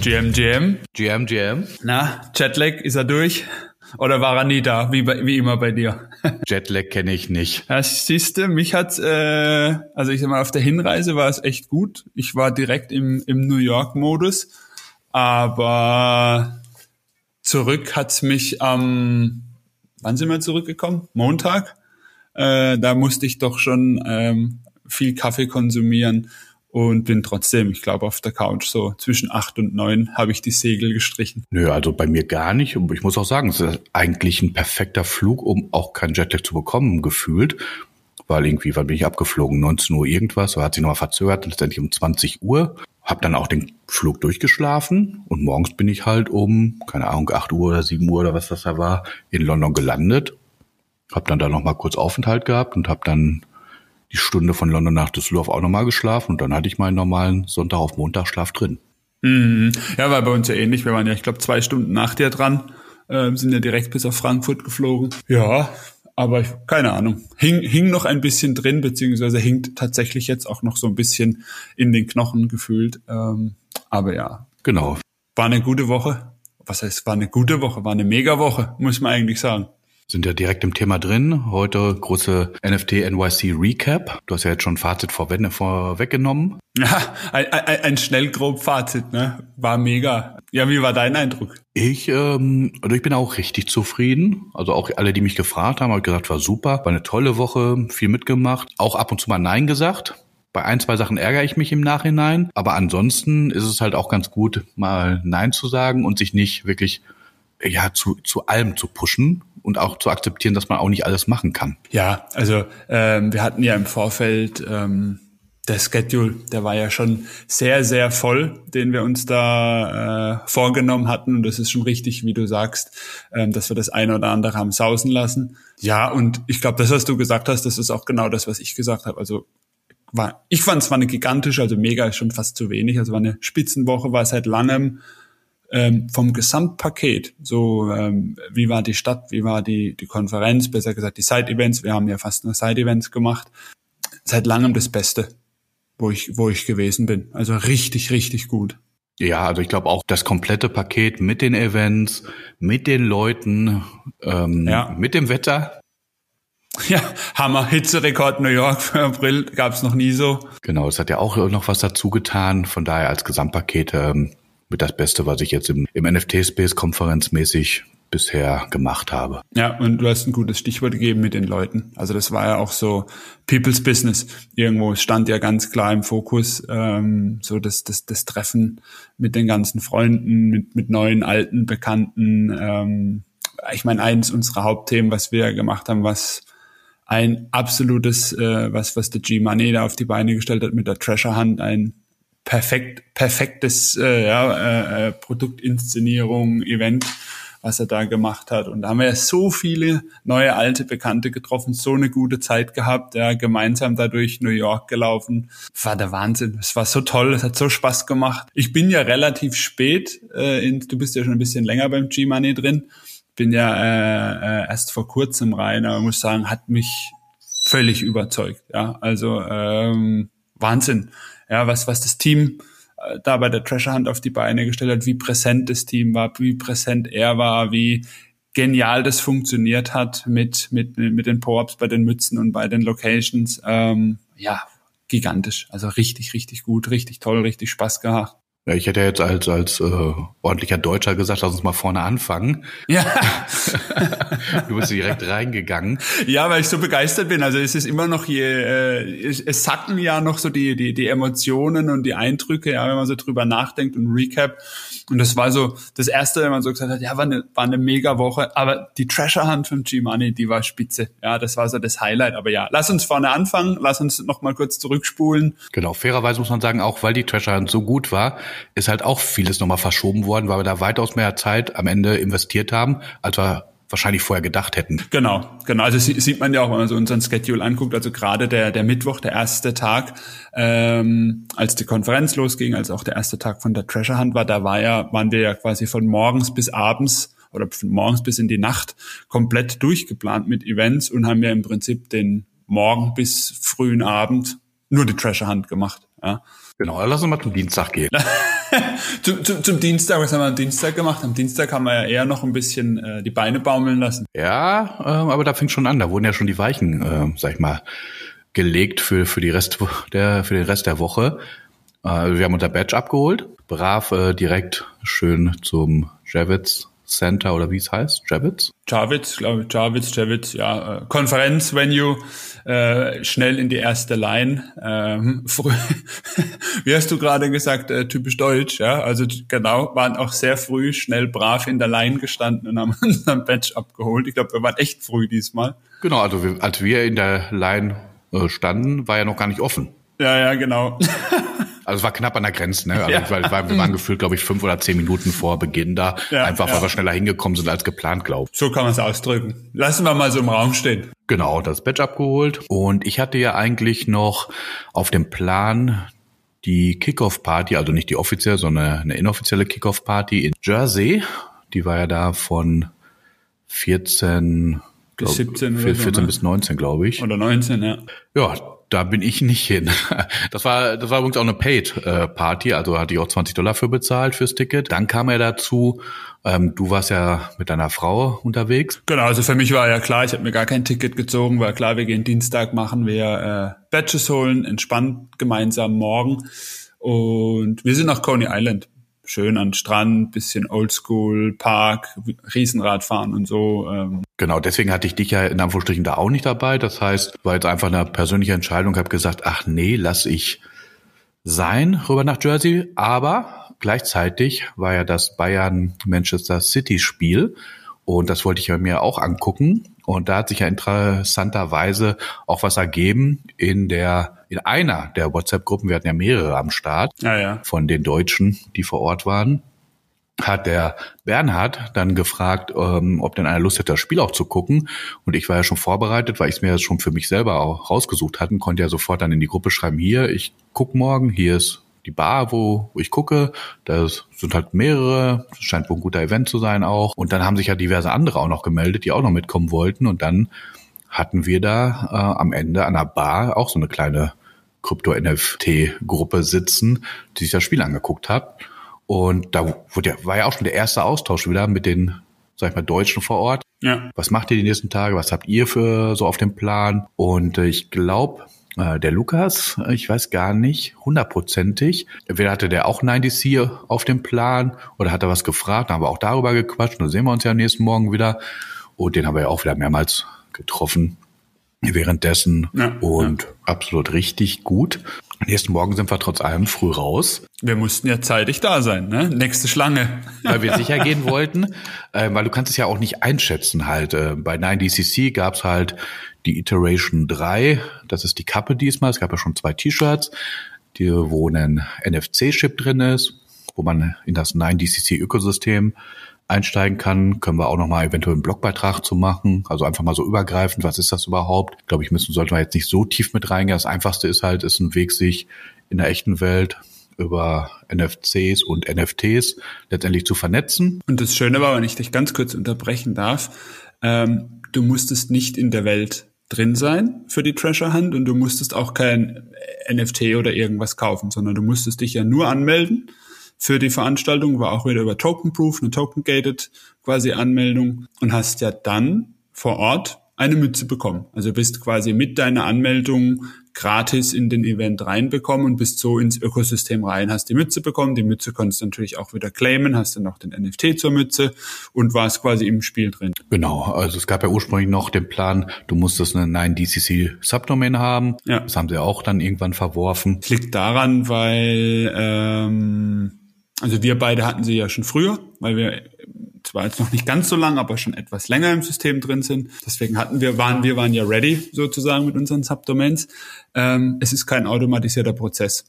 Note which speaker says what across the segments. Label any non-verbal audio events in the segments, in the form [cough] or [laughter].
Speaker 1: GM, GM.
Speaker 2: GM, GM.
Speaker 1: Na, Jetlag, ist er durch? Oder war er nie da, wie, bei, wie immer bei dir? [laughs]
Speaker 2: Jetlag kenne ich nicht.
Speaker 1: Ja, siehst du, mich hat, äh, also ich sag mal, auf der Hinreise war es echt gut. Ich war direkt im, im New York-Modus, aber zurück hat's mich am, ähm, wann sind wir zurückgekommen? Montag. Äh, da musste ich doch schon ähm, viel Kaffee konsumieren und bin trotzdem, ich glaube, auf der Couch so zwischen acht und neun habe ich die Segel gestrichen.
Speaker 2: Nö, also bei mir gar nicht. Und ich muss auch sagen, es ist eigentlich ein perfekter Flug, um auch kein Jetlag zu bekommen, gefühlt. Weil irgendwie, wann bin ich abgeflogen? 19 Uhr irgendwas, so hat sich nochmal verzögert, letztendlich um 20 Uhr. Hab dann auch den Flug durchgeschlafen und morgens bin ich halt um, keine Ahnung, 8 Uhr oder 7 Uhr oder was das da war, in London gelandet. Hab dann da nochmal kurz Aufenthalt gehabt und hab dann die Stunde von London nach Düsseldorf auch nochmal geschlafen und dann hatte ich meinen normalen Sonntag auf Montagschlaf drin.
Speaker 1: Mhm. Ja, war bei uns ja ähnlich. Wir waren ja, ich glaube, zwei Stunden nach dir dran, äh, sind ja direkt bis auf Frankfurt geflogen. Ja, aber ich, keine Ahnung. Hing, hing noch ein bisschen drin, beziehungsweise hinkt tatsächlich jetzt auch noch so ein bisschen in den Knochen gefühlt. Ähm, aber ja.
Speaker 2: Genau.
Speaker 1: War eine gute Woche. Was heißt, war eine gute Woche, war eine mega Woche, muss man eigentlich sagen
Speaker 2: sind ja direkt im Thema drin. Heute große NFT NYC Recap. Du hast ja jetzt schon Fazit vorweggenommen.
Speaker 1: Ja, ein, ein, ein schnell grob Fazit, ne? War mega. Ja, wie war dein Eindruck?
Speaker 2: Ich, ähm, also ich bin auch richtig zufrieden. Also auch alle, die mich gefragt haben, habe gesagt, war super, war eine tolle Woche, viel mitgemacht, auch ab und zu mal Nein gesagt. Bei ein, zwei Sachen ärgere ich mich im Nachhinein, aber ansonsten ist es halt auch ganz gut, mal Nein zu sagen und sich nicht wirklich ja zu, zu allem zu pushen und auch zu akzeptieren, dass man auch nicht alles machen kann.
Speaker 1: Ja, also ähm, wir hatten ja im Vorfeld ähm, der Schedule, der war ja schon sehr, sehr voll, den wir uns da äh, vorgenommen hatten. Und das ist schon richtig, wie du sagst, ähm, dass wir das eine oder andere haben sausen lassen. Ja, und ich glaube, das, was du gesagt hast, das ist auch genau das, was ich gesagt habe. Also war, ich fand es war eine gigantische, also mega schon fast zu wenig. Also war eine Spitzenwoche, war seit langem ähm, vom Gesamtpaket, so ähm, wie war die Stadt, wie war die, die Konferenz, besser gesagt die Side-Events, wir haben ja fast nur Side-Events gemacht, seit langem das Beste, wo ich, wo ich gewesen bin. Also richtig, richtig gut.
Speaker 2: Ja, also ich glaube auch das komplette Paket mit den Events, mit den Leuten, ähm, ja. mit dem Wetter.
Speaker 1: Ja, Hammer, Hitzerekord New York für April gab's noch nie so.
Speaker 2: Genau, es hat ja auch noch was dazu getan. Von daher als Gesamtpaket ähm, mit das Beste, was ich jetzt im, im NFT-Space konferenzmäßig bisher gemacht habe.
Speaker 1: Ja, und du hast ein gutes Stichwort gegeben mit den Leuten. Also das war ja auch so People's Business. Irgendwo stand ja ganz klar im Fokus ähm, so das, das, das Treffen mit den ganzen Freunden, mit, mit neuen, alten, Bekannten. Ähm, ich meine, eins unserer Hauptthemen, was wir gemacht haben, was ein absolutes, äh, was, was der G-Money da auf die Beine gestellt hat mit der Treasure Hunt, ein perfekt, perfektes äh, ja, äh, äh, Produktinszenierung, Event, was er da gemacht hat. Und da haben wir ja so viele neue alte Bekannte getroffen, so eine gute Zeit gehabt, ja, gemeinsam da durch New York gelaufen. War der Wahnsinn. Es war so toll, es hat so Spaß gemacht. Ich bin ja relativ spät, äh, in, du bist ja schon ein bisschen länger beim G-Money drin, bin ja äh, äh, erst vor kurzem rein, aber muss sagen, hat mich völlig überzeugt. Ja, also ähm, Wahnsinn ja, was, was das Team äh, da bei der Treasure Hunt auf die Beine gestellt hat, wie präsent das Team war, wie präsent er war, wie genial das funktioniert hat mit, mit, mit den Po-Ups bei den Mützen und bei den Locations. Ähm, ja, gigantisch. Also richtig, richtig gut, richtig toll, richtig Spaß gehabt.
Speaker 2: Ja, ich hätte jetzt als, als äh, ordentlicher Deutscher gesagt, lass uns mal vorne anfangen.
Speaker 1: Ja. [laughs]
Speaker 2: du bist direkt reingegangen.
Speaker 1: Ja, weil ich so begeistert bin. Also es ist immer noch hier, äh, es, es sacken ja noch so die, die, die Emotionen und die Eindrücke, ja, wenn man so drüber nachdenkt und Recap. Und das war so das Erste, wenn man so gesagt hat, ja, war eine, war eine mega Woche. Aber die Treasure Hunt von G-Money, die war spitze. Ja, das war so das Highlight. Aber ja, lass uns vorne anfangen, lass uns noch mal kurz zurückspulen.
Speaker 2: Genau, fairerweise muss man sagen, auch weil die Treasure Hunt so gut war, ist halt auch vieles nochmal verschoben worden, weil wir da weitaus mehr Zeit am Ende investiert haben, als wir wahrscheinlich vorher gedacht hätten.
Speaker 1: Genau, genau. Also sieht man ja auch, wenn man so unseren Schedule anguckt. Also gerade der, der Mittwoch, der erste Tag, ähm, als die Konferenz losging, als auch der erste Tag von der Treasure Hunt war, da war ja, waren wir ja quasi von morgens bis abends oder von morgens bis in die Nacht komplett durchgeplant mit Events und haben ja im Prinzip den Morgen bis frühen Abend nur die Treasure Hunt gemacht. Ja.
Speaker 2: Genau, lass uns mal zum Dienstag gehen. [laughs]
Speaker 1: zum, zum, zum Dienstag, was haben wir am Dienstag gemacht? Am Dienstag haben wir ja eher noch ein bisschen äh, die Beine baumeln lassen.
Speaker 2: Ja, äh, aber da fing schon an, da wurden ja schon die Weichen, äh, sag ich mal, gelegt für, für, die Rest der, für den Rest der Woche. Äh, wir haben unser Badge abgeholt, brav äh, direkt schön zum Javits Center oder wie es heißt, Javits?
Speaker 1: Javits, glaube ich, Javits, Javits, ja, äh, Konferenzvenue, äh, schnell in die erste Line. Ähm, [laughs] früh, [laughs] wie hast du gerade gesagt, äh, typisch deutsch, ja, also genau, waren auch sehr früh, schnell brav in der Line gestanden und haben [laughs] unseren Badge abgeholt. Ich glaube, wir waren echt früh diesmal.
Speaker 2: Genau, also wir, als wir in der Line äh, standen, war ja noch gar nicht offen.
Speaker 1: Ja, ja, genau.
Speaker 2: Also es war knapp an der Grenze, ne? Also ja. weil, weil wir waren gefühlt, glaube ich, fünf oder zehn Minuten vor Beginn da. Ja, einfach weil ja. wir schneller hingekommen sind als geplant, glaube
Speaker 1: ich. So kann man es ausdrücken. Lassen wir mal so im Raum stehen.
Speaker 2: Genau, das Badge abgeholt. Und ich hatte ja eigentlich noch auf dem Plan die Kickoff-Party, also nicht die offizielle, sondern eine inoffizielle Kickoff-Party in Jersey. Die war ja da von 14 bis 17 oder 14 so, ne? bis 19, glaube ich.
Speaker 1: Oder 19, ja.
Speaker 2: Ja, da bin ich nicht hin. [laughs] Das war, das war übrigens auch eine Paid-Party, also hatte ich auch 20 Dollar für bezahlt fürs Ticket. Dann kam er dazu, ähm, du warst ja mit deiner Frau unterwegs.
Speaker 1: Genau, also für mich war ja klar, ich habe mir gar kein Ticket gezogen, weil klar, wir gehen Dienstag, machen wir äh, Badges holen, entspannt gemeinsam morgen. Und wir sind nach Coney Island schön an Strand, bisschen Oldschool, Park, Riesenrad fahren und so. Ähm.
Speaker 2: Genau, deswegen hatte ich dich ja in Anführungsstrichen da auch nicht dabei. Das heißt, war jetzt einfach eine persönliche Entscheidung, habe gesagt, ach nee, lass ich sein rüber nach Jersey. Aber gleichzeitig war ja das Bayern-Manchester City-Spiel und das wollte ich mir auch angucken. Und da hat sich ja interessanterweise auch was ergeben in der, in einer der WhatsApp-Gruppen. Wir hatten ja mehrere am Start
Speaker 1: ja, ja.
Speaker 2: von den Deutschen, die vor Ort waren hat der Bernhard dann gefragt, ähm, ob denn einer Lust hätte, das Spiel auch zu gucken. Und ich war ja schon vorbereitet, weil ich es mir schon für mich selber auch rausgesucht hatte, konnte ja sofort dann in die Gruppe schreiben, hier, ich guck morgen, hier ist die Bar, wo, wo ich gucke. Da sind halt mehrere. Das scheint wohl ein guter Event zu sein auch. Und dann haben sich ja diverse andere auch noch gemeldet, die auch noch mitkommen wollten. Und dann hatten wir da äh, am Ende an der Bar auch so eine kleine Krypto-NFT-Gruppe sitzen, die sich das Spiel angeguckt hat. Und da wurde ja, war ja auch schon der erste Austausch wieder mit den, sag ich mal, Deutschen vor Ort. Ja. Was macht ihr die nächsten Tage? Was habt ihr für so auf dem Plan? Und äh, ich glaube, äh, der Lukas, ich weiß gar nicht, hundertprozentig. Entweder hatte der auch 90C auf dem Plan oder hat er was gefragt, da haben wir auch darüber gequatscht. Und dann sehen wir uns ja nächsten Morgen wieder. Und den haben wir ja auch wieder mehrmals getroffen währenddessen ja, und ja. absolut richtig gut. Nächsten Morgen sind wir trotz allem früh raus.
Speaker 1: Wir mussten ja zeitig da sein, ne? Nächste Schlange. [laughs]
Speaker 2: Weil wir sicher gehen wollten, äh, weil du kannst es ja auch nicht einschätzen halt. Äh, bei 9DCC gab's halt die Iteration 3, das ist die Kappe diesmal. Es gab ja schon zwei T-Shirts, die, wo ein NFC-Chip drin ist, wo man in das 9DCC-Ökosystem einsteigen kann, können wir auch nochmal eventuell einen Blogbeitrag zu machen. Also einfach mal so übergreifend, was ist das überhaupt? Ich glaube, ich müssen, sollten wir jetzt nicht so tief mit reingehen. Das Einfachste ist halt, ist ein Weg, sich in der echten Welt über NFCs und NFTs letztendlich zu vernetzen.
Speaker 1: Und das Schöne war, wenn ich dich ganz kurz unterbrechen darf, ähm, du musstest nicht in der Welt drin sein für die Treasure Hunt und du musstest auch kein NFT oder irgendwas kaufen, sondern du musstest dich ja nur anmelden für die Veranstaltung, war auch wieder über Token Proof, eine Token Gated quasi Anmeldung und hast ja dann vor Ort eine Mütze bekommen. Also bist quasi mit deiner Anmeldung gratis in den Event reinbekommen und bist so ins Ökosystem rein, hast die Mütze bekommen, die Mütze konntest du natürlich auch wieder claimen, hast dann noch den NFT zur Mütze und warst quasi im Spiel drin.
Speaker 2: Genau, also es gab ja ursprünglich noch den Plan, du musstest eine 9DCC Subdomain haben, ja. das haben sie auch dann irgendwann verworfen.
Speaker 1: Das liegt daran, weil ähm, also wir beide hatten sie ja schon früher, weil wir zwar jetzt noch nicht ganz so lang, aber schon etwas länger im System drin sind. Deswegen hatten wir, waren, wir waren ja ready sozusagen mit unseren Subdomains. Ähm, es ist kein automatisierter Prozess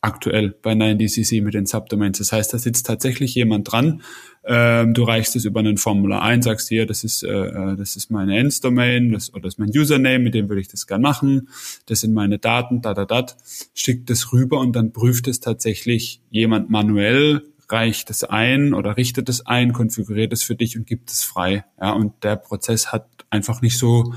Speaker 1: aktuell bei 9DCC mit den Subdomains. Das heißt, da sitzt tatsächlich jemand dran. Ähm, du reichst es über einen Formular ein, sagst hier, das ist, äh, äh, das ist meine Ends-Domain das, oder das ist mein Username, mit dem würde ich das gern machen. Das sind meine Daten, da, da, da. Schickt es rüber und dann prüft es tatsächlich jemand manuell, reicht es ein oder richtet es ein, konfiguriert es für dich und gibt es frei. Ja, und der Prozess hat einfach nicht so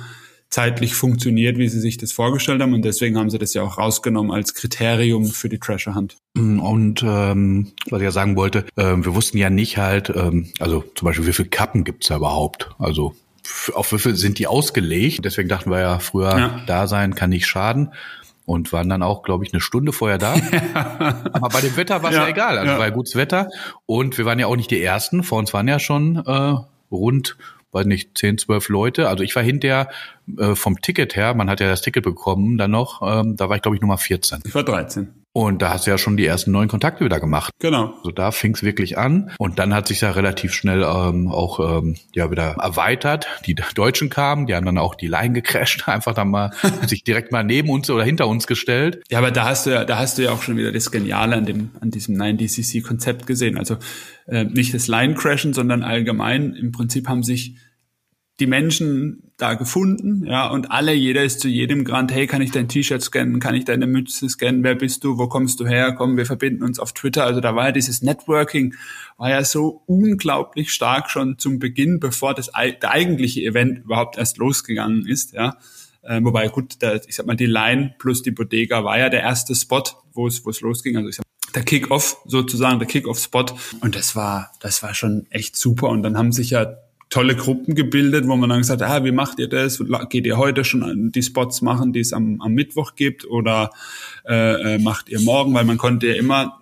Speaker 1: zeitlich funktioniert, wie sie sich das vorgestellt haben. Und deswegen haben sie das ja auch rausgenommen als Kriterium für die Treasure Hunt.
Speaker 2: Und ähm, was ich ja sagen wollte, äh, wir wussten ja nicht halt, ähm, also zum Beispiel, wie viele Kappen gibt's da überhaupt? Also auf wie viel sind die ausgelegt? Deswegen dachten wir ja früher, ja. da sein kann nicht schaden und waren dann auch, glaube ich, eine Stunde vorher da. [laughs] Aber bei dem Wetter war es ja, ja, egal. Also ja. war ja gutes Wetter. Und wir waren ja auch nicht die Ersten. Vor uns waren ja schon äh, rund, weiß nicht, zehn, zwölf Leute. Also ich war hinterher äh, vom Ticket her, man hat ja das Ticket bekommen dann noch, ähm, da war ich, glaube ich, Nummer 14.
Speaker 1: Ich war 13.
Speaker 2: Und da hast du ja schon die ersten neuen Kontakte wieder gemacht.
Speaker 1: Genau.
Speaker 2: Also da fing es wirklich an. Und dann hat sich ja relativ schnell ähm, auch ähm, ja wieder erweitert. Die Deutschen kamen, die haben dann auch die Line gecrashed, [laughs] einfach dann mal sich direkt mal neben uns oder hinter uns gestellt.
Speaker 1: Ja, aber da hast du ja, da hast du ja auch schon wieder das Geniale an dem, an diesem 9DCC-Konzept gesehen. Also äh, nicht das Line-Crashen, sondern allgemein. Im Prinzip haben sich die Menschen da gefunden, ja, und alle, jeder ist zu jedem Grand, hey, kann ich dein T-Shirt scannen, kann ich deine Mütze scannen, wer bist du, wo kommst du her, komm, wir verbinden uns auf Twitter, also da war ja dieses Networking, war ja so unglaublich stark schon zum Beginn, bevor das der eigentliche Event überhaupt erst losgegangen ist, ja, äh, wobei gut, der, ich sag mal, die Line plus die Bodega war ja der erste Spot, wo es, wo es losging, also ich sag der Kick-Off sozusagen, der Kick-Off-Spot. Und das war, das war schon echt super. Und dann haben sich ja tolle Gruppen gebildet, wo man dann gesagt hat, ah, wie macht ihr das? Geht ihr heute schon die Spots machen, die es am, am Mittwoch gibt oder äh, äh, macht ihr morgen? Weil man konnte ja immer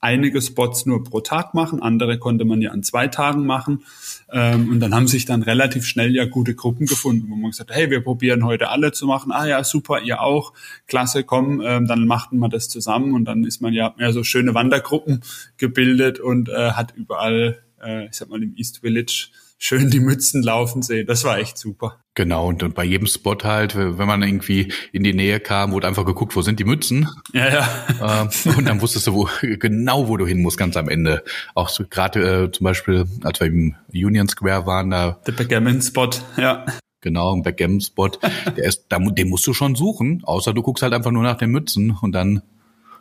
Speaker 1: einige Spots nur pro Tag machen, andere konnte man ja an zwei Tagen machen. Ähm, und dann haben sich dann relativ schnell ja gute Gruppen gefunden, wo man gesagt hat, hey, wir probieren heute alle zu machen. Ah ja, super, ihr auch. Klasse, komm, ähm, dann machten wir das zusammen und dann ist man ja mehr so schöne Wandergruppen gebildet und äh, hat überall, äh, ich sag mal, im East Village schön die Mützen laufen sehen. Das war echt super.
Speaker 2: Genau, und, und bei jedem Spot halt, wenn man irgendwie in die Nähe kam, wurde einfach geguckt, wo sind die Mützen?
Speaker 1: Ja, ja.
Speaker 2: Ähm, und dann wusstest du wo, genau, wo du hin musst, ganz am Ende. Auch so, gerade äh, zum Beispiel, als wir im Union Square waren, da.
Speaker 1: Der Backgammon-Spot, ja.
Speaker 2: Genau, ein Backgammon-Spot. Der ist, da, den musst du schon suchen, außer du guckst halt einfach nur nach den Mützen und dann,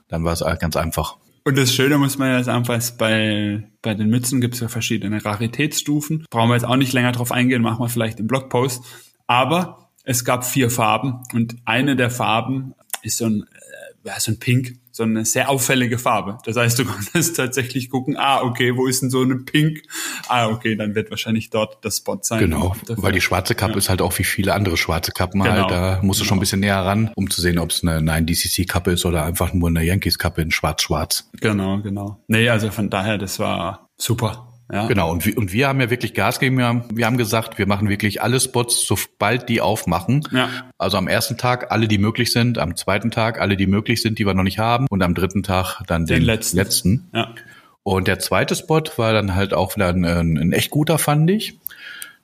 Speaker 2: dann war es halt ganz einfach.
Speaker 1: Und das Schöne muss man ja sagen, was bei, bei den Mützen gibt es ja verschiedene Raritätsstufen. Brauchen wir jetzt auch nicht länger drauf eingehen, machen wir vielleicht im Blogpost. Aber es gab vier Farben und eine der Farben ist so ein, äh, so ein Pink so eine sehr auffällige Farbe. Das heißt, du [laughs] konntest tatsächlich gucken, ah, okay, wo ist denn so eine Pink? Ah, okay, dann wird wahrscheinlich dort das Spot sein.
Speaker 2: Genau, weil die schwarze Kappe ja. ist halt auch wie viele andere schwarze Kappen genau. halt. Da musst du genau. schon ein bisschen näher ran, um zu sehen, ob es eine 9-DCC-Kappe ist oder einfach nur eine Yankees-Kappe in schwarz-schwarz.
Speaker 1: Genau, genau. Nee, also von daher, das war super.
Speaker 2: Ja. Genau, und wir, und wir haben ja wirklich Gas gegeben. Wir haben, wir haben gesagt, wir machen wirklich alle Spots, sobald die aufmachen. Ja. Also am ersten Tag alle, die möglich sind, am zweiten Tag alle, die möglich sind, die wir noch nicht haben und am dritten Tag dann den, den letzten. letzten. Ja. Und der zweite Spot war dann halt auch wieder ein, ein echt guter, fand ich.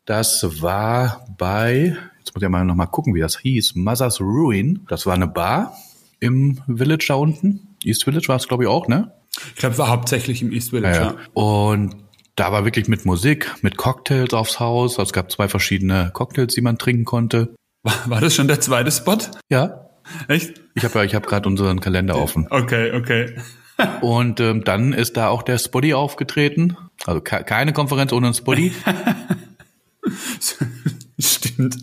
Speaker 2: Das war bei, jetzt muss ich mal noch mal gucken, wie das hieß, Mother's Ruin. Das war eine Bar im Village da unten. East Village war es, glaube ich, auch, ne?
Speaker 1: Ich glaube, war hauptsächlich im East Village, ja. ja.
Speaker 2: Und da war wirklich mit Musik, mit Cocktails aufs Haus. Also es gab zwei verschiedene Cocktails, die man trinken konnte.
Speaker 1: War, war das schon der zweite Spot?
Speaker 2: Ja.
Speaker 1: Echt?
Speaker 2: Ich habe ja, ich habe gerade unseren Kalender offen.
Speaker 1: Okay, okay. [laughs]
Speaker 2: Und ähm, dann ist da auch der Spotty aufgetreten. Also ke keine Konferenz ohne einen Spotty. [laughs]
Speaker 1: Stimmt.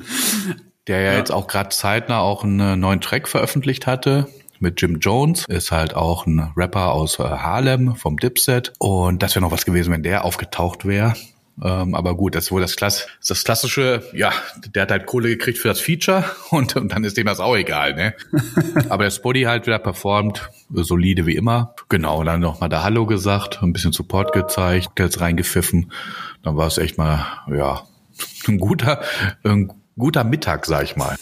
Speaker 2: Der ja, ja. jetzt auch gerade zeitnah auch einen neuen Track veröffentlicht hatte mit Jim Jones, ist halt auch ein Rapper aus äh, Harlem vom Dipset. Und das wäre noch was gewesen, wenn der aufgetaucht wäre. Ähm, aber gut, das ist wohl das, Klass das klassische, ja, der hat halt Kohle gekriegt für das Feature [laughs] und, und dann ist dem das auch egal, ne? [laughs] aber der Spotty halt wieder performt, solide wie immer. Genau, dann nochmal da Hallo gesagt, ein bisschen Support gezeigt, jetzt reingepfiffen. Dann war es echt mal, ja, [laughs] ein guter, ein guter Mittag, sag ich mal.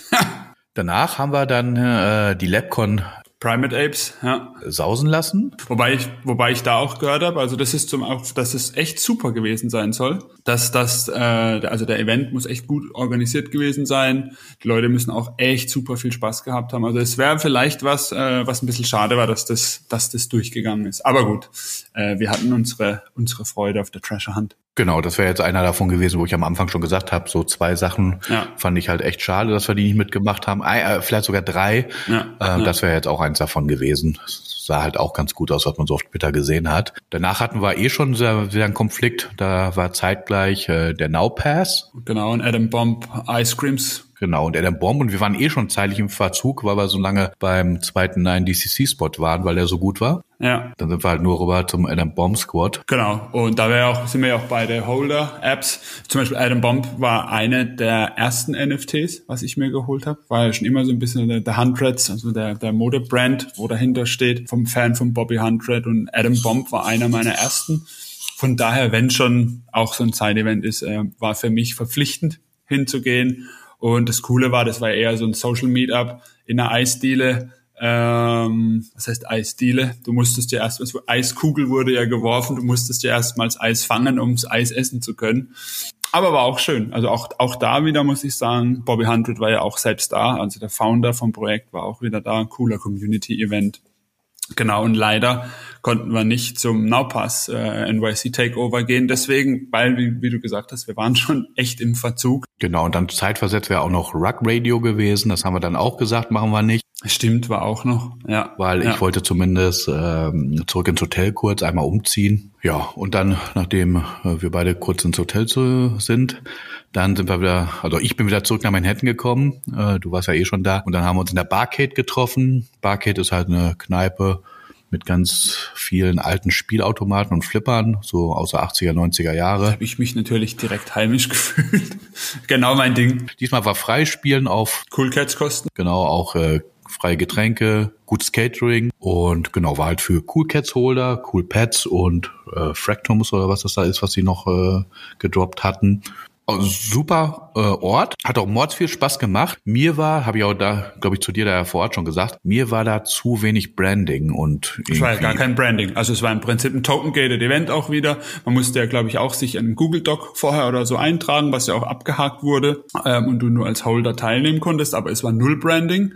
Speaker 2: Danach haben wir dann äh, die LabCon
Speaker 1: Primate Apes, ja.
Speaker 2: Sausen lassen.
Speaker 1: Wobei ich, wobei ich da auch gehört habe, also das ist zum auch, dass es echt super gewesen sein soll. Dass das, äh, also der Event muss echt gut organisiert gewesen sein. Die Leute müssen auch echt super viel Spaß gehabt haben. Also es wäre vielleicht was, äh, was ein bisschen schade war, dass das, dass das durchgegangen ist. Aber gut, äh, wir hatten unsere, unsere Freude auf der Treasure Hunt.
Speaker 2: Genau, das wäre jetzt einer davon gewesen, wo ich am Anfang schon gesagt habe, so zwei Sachen ja. fand ich halt echt schade, dass wir die nicht mitgemacht haben. Äh, vielleicht sogar drei. Ja, äh, ja. Das wäre jetzt auch eins davon gewesen. Das sah halt auch ganz gut aus, was man so auf Twitter gesehen hat. Danach hatten wir eh schon sehr, sehr einen Konflikt. Da war zeitgleich äh, der Now Pass.
Speaker 1: Genau, und Adam Bomb Ice Creams
Speaker 2: Genau, und Adam Bomb und wir waren eh schon zeitlich im Verzug, weil wir so lange beim zweiten 9DCC-Spot waren, weil der so gut war.
Speaker 1: Ja.
Speaker 2: Dann sind wir halt nur rüber zum Adam Bomb Squad.
Speaker 1: Genau. Und da wir auch, sind wir ja auch bei der Holder-Apps. Zum Beispiel Adam Bomb war eine der ersten NFTs, was ich mir geholt habe. War ja schon immer so ein bisschen der, der Hundreds, also der, der Modebrand, wo dahinter steht, vom Fan von Bobby Hundred. Und Adam Bomb war einer meiner ersten. Von daher, wenn schon auch so ein Side-Event ist, äh, war für mich verpflichtend hinzugehen. Und das Coole war, das war eher so ein Social Meetup in einer Eisdiele. Ähm, was heißt Eisdiele? Du musstest ja erst, also Eiskugel wurde ja geworfen, du musstest ja erstmals Eis fangen, ums Eis essen zu können. Aber war auch schön. Also auch, auch da wieder muss ich sagen, Bobby Hundred war ja auch selbst da. Also der Founder vom Projekt war auch wieder da. Cooler Community-Event. Genau, und leider konnten wir nicht zum Nowpass äh, NYC Takeover gehen. Deswegen, weil, wie, wie, du gesagt hast, wir waren schon echt im Verzug.
Speaker 2: Genau, und dann zeitversetzt wäre auch noch Rug Radio gewesen. Das haben wir dann auch gesagt, machen wir nicht.
Speaker 1: Stimmt, war auch noch, ja.
Speaker 2: Weil
Speaker 1: ja.
Speaker 2: ich wollte zumindest ähm, zurück ins Hotel kurz einmal umziehen. Ja, und dann, nachdem äh, wir beide kurz ins Hotel zu, sind, dann sind wir wieder, also ich bin wieder zurück nach Manhattan gekommen. Äh, du warst ja eh schon da. Und dann haben wir uns in der Barcade getroffen. Barcade ist halt eine Kneipe mit ganz vielen alten Spielautomaten und Flippern, so aus der 80er, 90er Jahre.
Speaker 1: Habe ich mich natürlich direkt heimisch [laughs] gefühlt. genau mein Ding.
Speaker 2: Diesmal war Freispielen auf
Speaker 1: Cool Cats Kosten.
Speaker 2: Genau, auch äh, freie Getränke, gutes Catering und genau, war halt für Cool Cats Holder, Cool Pets und äh, Fractums oder was das da ist, was sie noch äh, gedroppt hatten. Also super äh, Ort, hat auch mords viel Spaß gemacht. Mir war, habe ich auch da, glaube ich, zu dir da vor Ort schon gesagt, mir war da zu wenig Branding und
Speaker 1: es war ja gar kein Branding. Also es war im Prinzip ein Token-Gated Event auch wieder. Man musste ja, glaube ich, auch sich einen Google Doc vorher oder so eintragen, was ja auch abgehakt wurde ähm, und du nur als Holder teilnehmen konntest, aber es war null Branding.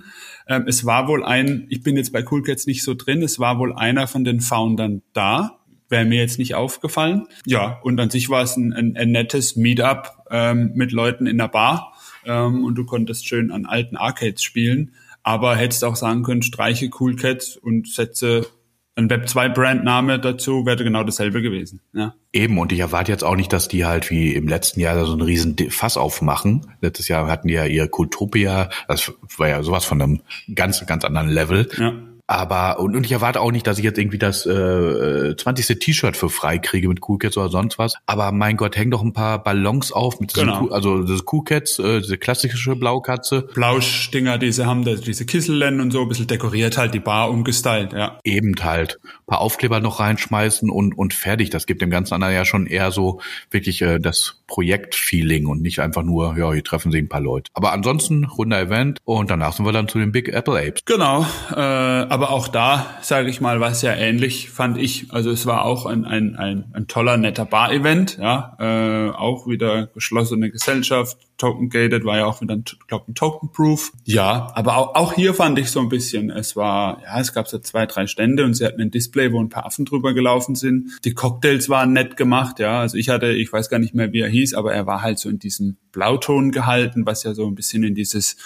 Speaker 1: Ähm, es war wohl ein, ich bin jetzt bei Cool Cats nicht so drin, es war wohl einer von den Foundern da, wäre mir jetzt nicht aufgefallen. Ja, und an sich war es ein, ein, ein nettes Meetup ähm, mit Leuten in der Bar ähm, und du konntest schön an alten Arcades spielen. Aber hättest auch sagen können, streiche Cool Cats und setze ein Web 2 Brandname dazu, wäre genau dasselbe gewesen. Ja.
Speaker 2: Eben, und ich erwarte jetzt auch nicht, dass die halt wie im letzten Jahr so einen riesen Fass aufmachen. Letztes Jahr hatten die ja ihr Kultopia, das war ja sowas von einem ganz, ganz anderen Level.
Speaker 1: Ja.
Speaker 2: Aber und, und ich erwarte auch nicht, dass ich jetzt irgendwie das äh, 20. T-Shirt für frei kriege mit Cool Cats oder sonst was. Aber mein Gott, häng doch ein paar Ballons auf mit diesen
Speaker 1: Genau.
Speaker 2: also das Cool Cats, äh, diese klassische Blaukatze.
Speaker 1: Blauschdinger, die sie haben, da- diese Kisselen und so, ein bisschen dekoriert halt die Bar umgestylt, ja.
Speaker 2: Eben halt. Ein paar Aufkleber noch reinschmeißen und, und fertig. Das gibt dem ganzen anderen ja schon eher so wirklich äh, das Projektfeeling und nicht einfach nur, ja, hier treffen sich ein paar Leute. Aber ansonsten runder Event und danach sind wir dann zu den Big Apple Apes.
Speaker 1: Genau, äh, aber auch da, sage ich mal, war es ja ähnlich, fand ich. Also es war auch ein, ein, ein, ein toller, netter Bar-Event, ja, äh, auch wieder geschlossene Gesellschaft, Token-gated, war ja auch wieder, glaube ein Token-Proof. Ja, aber auch, auch hier fand ich so ein bisschen, es war, ja, es gab so zwei, drei Stände und sie hatten ein Display, wo ein paar Affen drüber gelaufen sind. Die Cocktails waren nett gemacht, ja, also ich hatte, ich weiß gar nicht mehr, wie er hieß, aber er war halt so in diesem Blauton gehalten, was ja so ein bisschen in dieses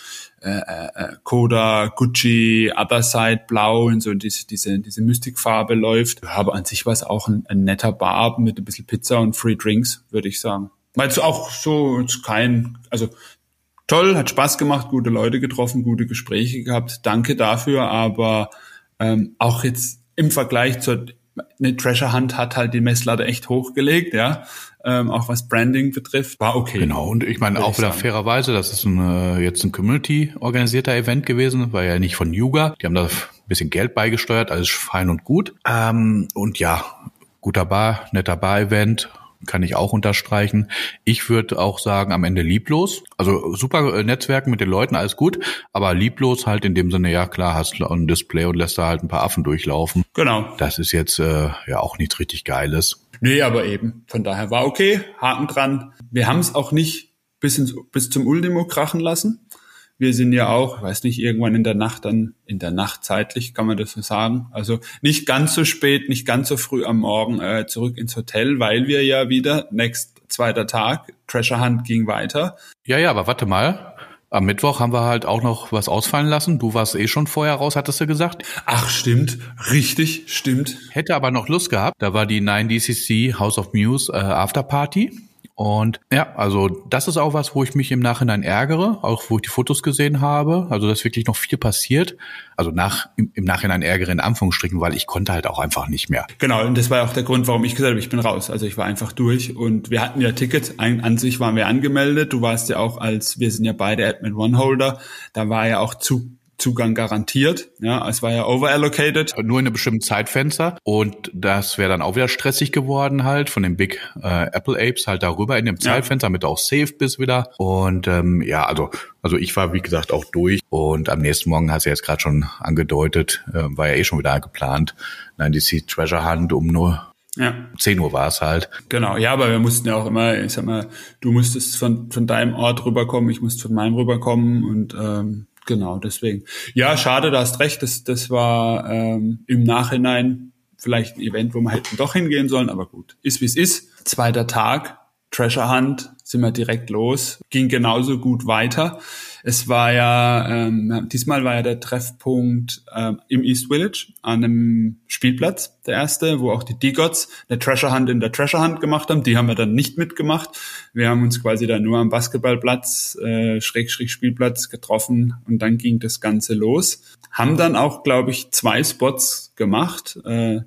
Speaker 1: äh, äh, Koda, Gucci, Other Side Blau und so diese, diese, diese Mystikfarbe läuft. Aber an sich war es auch ein, ein netter Bar mit ein bisschen Pizza und Free Drinks, würde ich sagen. Weil es auch so kein, also toll, hat Spaß gemacht, gute Leute getroffen, gute Gespräche gehabt. Danke dafür, aber ähm, auch jetzt im Vergleich zur eine Treasure Hunt hat halt die Messlatte echt hochgelegt, ja. Ähm, auch was Branding betrifft, war okay.
Speaker 2: Genau, und ich meine auch wieder
Speaker 1: sagen.
Speaker 2: fairerweise, das ist ein, äh, jetzt ein Community-organisierter Event gewesen, war ja nicht von Yuga. Die haben da ein bisschen Geld beigesteuert, alles fein und gut. Ähm, und ja, guter Bar, netter Bar-Event, kann ich auch unterstreichen. Ich würde auch sagen, am Ende lieblos. Also super äh, Netzwerken mit den Leuten, alles gut, aber lieblos halt in dem Sinne, ja klar, hast du ein Display und lässt da halt ein paar Affen durchlaufen.
Speaker 1: Genau.
Speaker 2: Das ist jetzt äh, ja auch nichts richtig Geiles.
Speaker 1: Nee, aber eben. Von daher war okay, Haken dran. Wir haben es auch nicht bis, ins, bis zum Ultimo krachen lassen. Wir sind ja auch, weiß nicht, irgendwann in der Nacht dann, in der Nacht zeitlich, kann man das so sagen. Also nicht ganz so spät, nicht ganz so früh am Morgen äh, zurück ins Hotel, weil wir ja wieder, next zweiter Tag, Treasure Hunt ging weiter.
Speaker 2: Ja, ja, aber warte mal. Am Mittwoch haben wir halt auch noch was ausfallen lassen. Du warst eh schon vorher raus, hattest du gesagt.
Speaker 1: Ach, stimmt, richtig, stimmt.
Speaker 2: Hätte aber noch Lust gehabt. Da war die 9DCC House of Muse äh, Afterparty. Und ja, also das ist auch was, wo ich mich im Nachhinein ärgere, auch wo ich die Fotos gesehen habe. Also dass wirklich noch viel passiert. Also nach im, im Nachhinein ärgere in Anführungsstrichen, weil ich konnte halt auch einfach nicht mehr.
Speaker 1: Genau, und das war auch der Grund, warum ich gesagt habe, ich bin raus. Also ich war einfach durch und wir hatten ja Tickets. An, an sich waren wir angemeldet. Du warst ja auch als, wir sind ja beide Admin One Holder. Da war ja auch zu Zugang garantiert. Ja, es war ja overallocated.
Speaker 2: Nur in einem bestimmten Zeitfenster. Und das wäre dann auch wieder stressig geworden halt von den Big äh, Apple Apes halt darüber in dem Zeitfenster, ja. damit du auch safe bist wieder. Und ähm, ja, also also ich war wie gesagt auch durch. Und am nächsten Morgen hast du jetzt gerade schon angedeutet, äh, war ja eh schon wieder geplant. Nein, die Sea Treasure Hunt um nur ja. 10 Uhr war es halt.
Speaker 1: Genau, ja, aber wir mussten ja auch immer, ich sag mal, du musstest von, von deinem Ort rüberkommen, ich musste von meinem rüberkommen und ähm, Genau, deswegen. Ja, schade, du hast recht. Das, das war ähm, im Nachhinein vielleicht ein Event, wo wir hätten doch hingehen sollen, aber gut, ist wie es ist. Zweiter Tag, Treasure Hunt, sind wir direkt los, ging genauso gut weiter. Es war ja, ähm, diesmal war ja der Treffpunkt ähm, im East Village an einem Spielplatz, der erste, wo auch die D-Gods eine Treasure Hunt in der Treasure Hunt gemacht haben. Die haben wir dann nicht mitgemacht. Wir haben uns quasi dann nur am Basketballplatz, äh, Schräg, Schräg Spielplatz getroffen und dann ging das Ganze los. Haben dann auch, glaube ich, zwei Spots gemacht. Äh,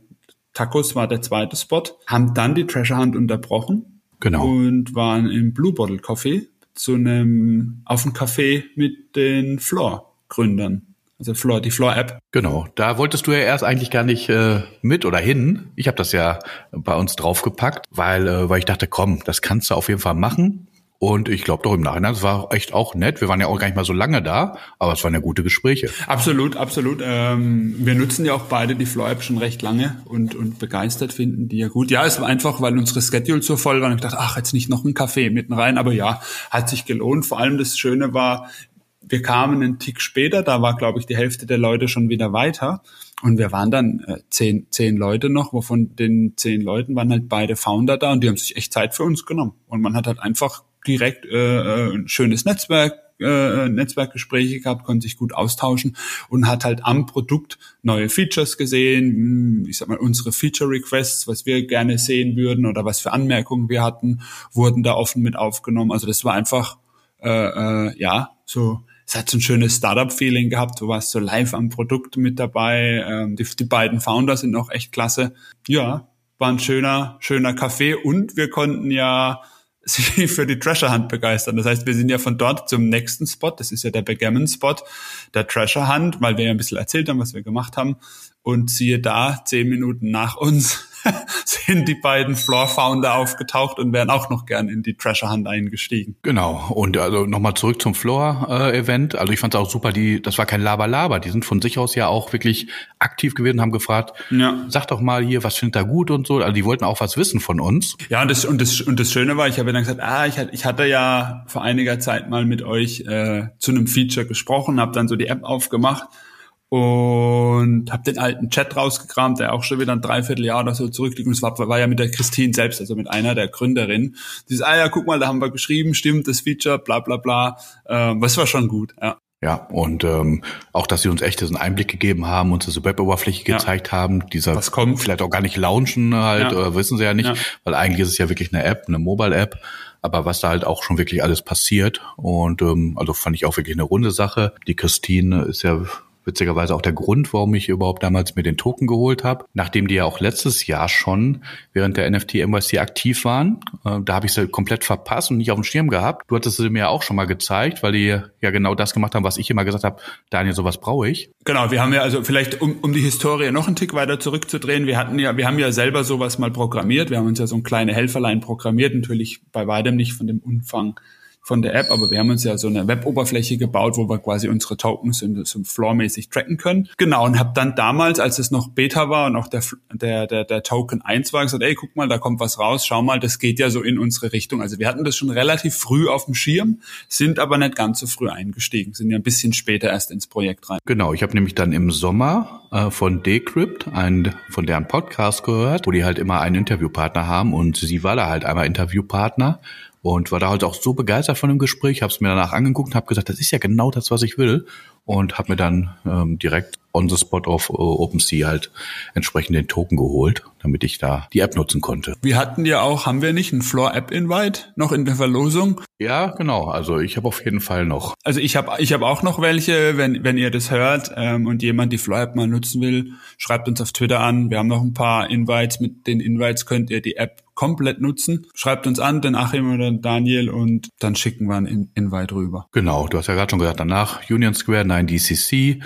Speaker 1: Tacos war der zweite Spot, haben dann die Treasure Hunt unterbrochen
Speaker 2: Genau.
Speaker 1: Und waren im Blue Bottle Coffee zu einem, auf dem Café mit den Floor-Gründern. Also Floor, die Floor-App.
Speaker 2: Genau, da wolltest du ja erst eigentlich gar nicht äh, mit oder hin. Ich habe das ja bei uns draufgepackt, weil, äh, weil ich dachte, komm, das kannst du auf jeden Fall machen. Und ich glaube doch im Nachhinein, es war echt auch nett. Wir waren ja auch gar nicht mal so lange da, aber es waren ja gute Gespräche.
Speaker 1: Absolut, absolut. Ähm, wir nutzen ja auch beide die Flow-App schon recht lange und, und begeistert finden die ja gut. Ja, es war einfach, weil unsere Schedule so voll war und ich dachte, ach, jetzt nicht noch ein Kaffee mitten rein. Aber ja, hat sich gelohnt. Vor allem das Schöne war, wir kamen einen Tick später, da war, glaube ich, die Hälfte der Leute schon wieder weiter. Und wir waren dann äh, zehn, zehn Leute noch, wovon den zehn Leuten waren halt beide Founder da und die haben sich echt Zeit für uns genommen. Und man hat halt einfach direkt äh, äh, ein schönes Netzwerk, äh, Netzwerkgespräche gehabt, konnte sich gut austauschen und hat halt am Produkt neue Features gesehen, hm, ich sag mal, unsere Feature Requests, was wir gerne sehen würden oder was für Anmerkungen wir hatten, wurden da offen mit aufgenommen. Also das war einfach, äh, äh, ja, so es hat so ein schönes Startup-Feeling gehabt. Du warst so live am Produkt mit dabei. Ähm, die, die beiden Founder sind auch echt klasse. Ja, war ein schöner, schöner Café und wir konnten ja sie für die Treasure Hunt begeistern. Das heißt, wir sind ja von dort zum nächsten Spot, das ist ja der Backgammon Spot, der Treasure Hunt, weil wir ja ein bisschen erzählt haben, was wir gemacht haben. Und siehe da, zehn Minuten nach uns [laughs] sind die beiden Floor Founder aufgetaucht und wären auch noch gern in die Treasure Hunt eingestiegen.
Speaker 2: Genau. Und also nochmal zurück zum Floor äh, Event. Also ich fand es auch super, die, das war kein Laber-Laber. Die sind von sich aus ja auch wirklich aktiv gewesen, haben gefragt, ja. sag doch mal hier, was findet da gut und so. Also die wollten auch was wissen von uns.
Speaker 1: Ja, und das, und das, und das Schöne war, ich habe dann gesagt, ah, ich, ich hatte ja vor einiger Zeit mal mit euch äh, zu einem Feature gesprochen, habe dann so die App aufgemacht und habe den alten Chat rausgekramt, der auch schon wieder ein Dreivierteljahr oder so zurückliegt. Und es war, war ja mit der Christine selbst, also mit einer der Gründerinnen. Die ist, ah ja, guck mal, da haben wir geschrieben, stimmt, das Feature, bla bla bla. Ähm, das war schon gut, ja.
Speaker 2: Ja, und ähm, auch, dass sie uns echt diesen Einblick gegeben haben, uns diese Web-Oberfläche ja. gezeigt haben, dieser
Speaker 1: Was kommt.
Speaker 2: vielleicht auch gar nicht launchen halt, ja. äh, wissen sie ja nicht, ja. weil eigentlich ist es ja wirklich eine App, eine Mobile-App, aber was da halt auch schon wirklich alles passiert und ähm, also fand ich auch wirklich eine runde Sache. Die Christine ist ja witzigerweise auch der Grund, warum ich überhaupt damals mir den Token geholt habe, nachdem die ja auch letztes Jahr schon während der NFT NYC aktiv waren. Äh, da habe ich sie komplett verpasst und nicht auf dem Schirm gehabt. Du hattest sie mir auch schon mal gezeigt, weil die ja genau das gemacht haben, was ich immer gesagt habe, Daniel, sowas brauche ich.
Speaker 1: Genau, wir haben ja also vielleicht, um, um die Historie noch einen Tick weiter zurückzudrehen, wir hatten ja, wir haben ja selber sowas mal programmiert, wir haben uns ja so ein kleine Helferlein programmiert, natürlich bei weitem nicht von dem Umfang von der App, aber wir haben uns ja so eine Web-Oberfläche gebaut, wo wir quasi unsere Tokens so, so floormäßig tracken können. Genau, und habe dann damals, als es noch Beta war und auch der, der, der, der Token 1 war, gesagt, ey, guck mal, da kommt was raus, schau mal, das geht ja so in unsere Richtung. Also wir hatten das schon relativ früh auf dem Schirm, sind aber nicht ganz so früh eingestiegen, sind ja ein bisschen später erst ins Projekt rein.
Speaker 2: Genau, ich habe nämlich dann im Sommer äh, von Decrypt, einen von deren Podcast gehört, wo die halt immer einen Interviewpartner haben und sie war da halt einmal Interviewpartner und war da halt auch so begeistert von dem Gespräch, habe es mir danach angeguckt und habe gesagt, das ist ja genau das, was ich will. Und habe mir dann ähm, direkt on the spot auf uh, OpenSea halt entsprechend den Token geholt, damit ich da die App nutzen konnte.
Speaker 1: Wir hatten ja auch, haben wir nicht, einen Floor App Invite noch in der Verlosung?
Speaker 2: Ja, genau. Also ich habe auf jeden Fall noch.
Speaker 1: Also ich habe ich hab auch noch welche, wenn, wenn ihr das hört ähm, und jemand die Floor App mal nutzen will, schreibt uns auf Twitter an. Wir haben noch ein paar Invites. Mit den Invites könnt ihr die App komplett nutzen. Schreibt uns an, den Achim oder Daniel und dann schicken wir einen Invite rüber.
Speaker 2: Genau, du hast ja gerade schon gesagt, danach Union Square, 9DCC,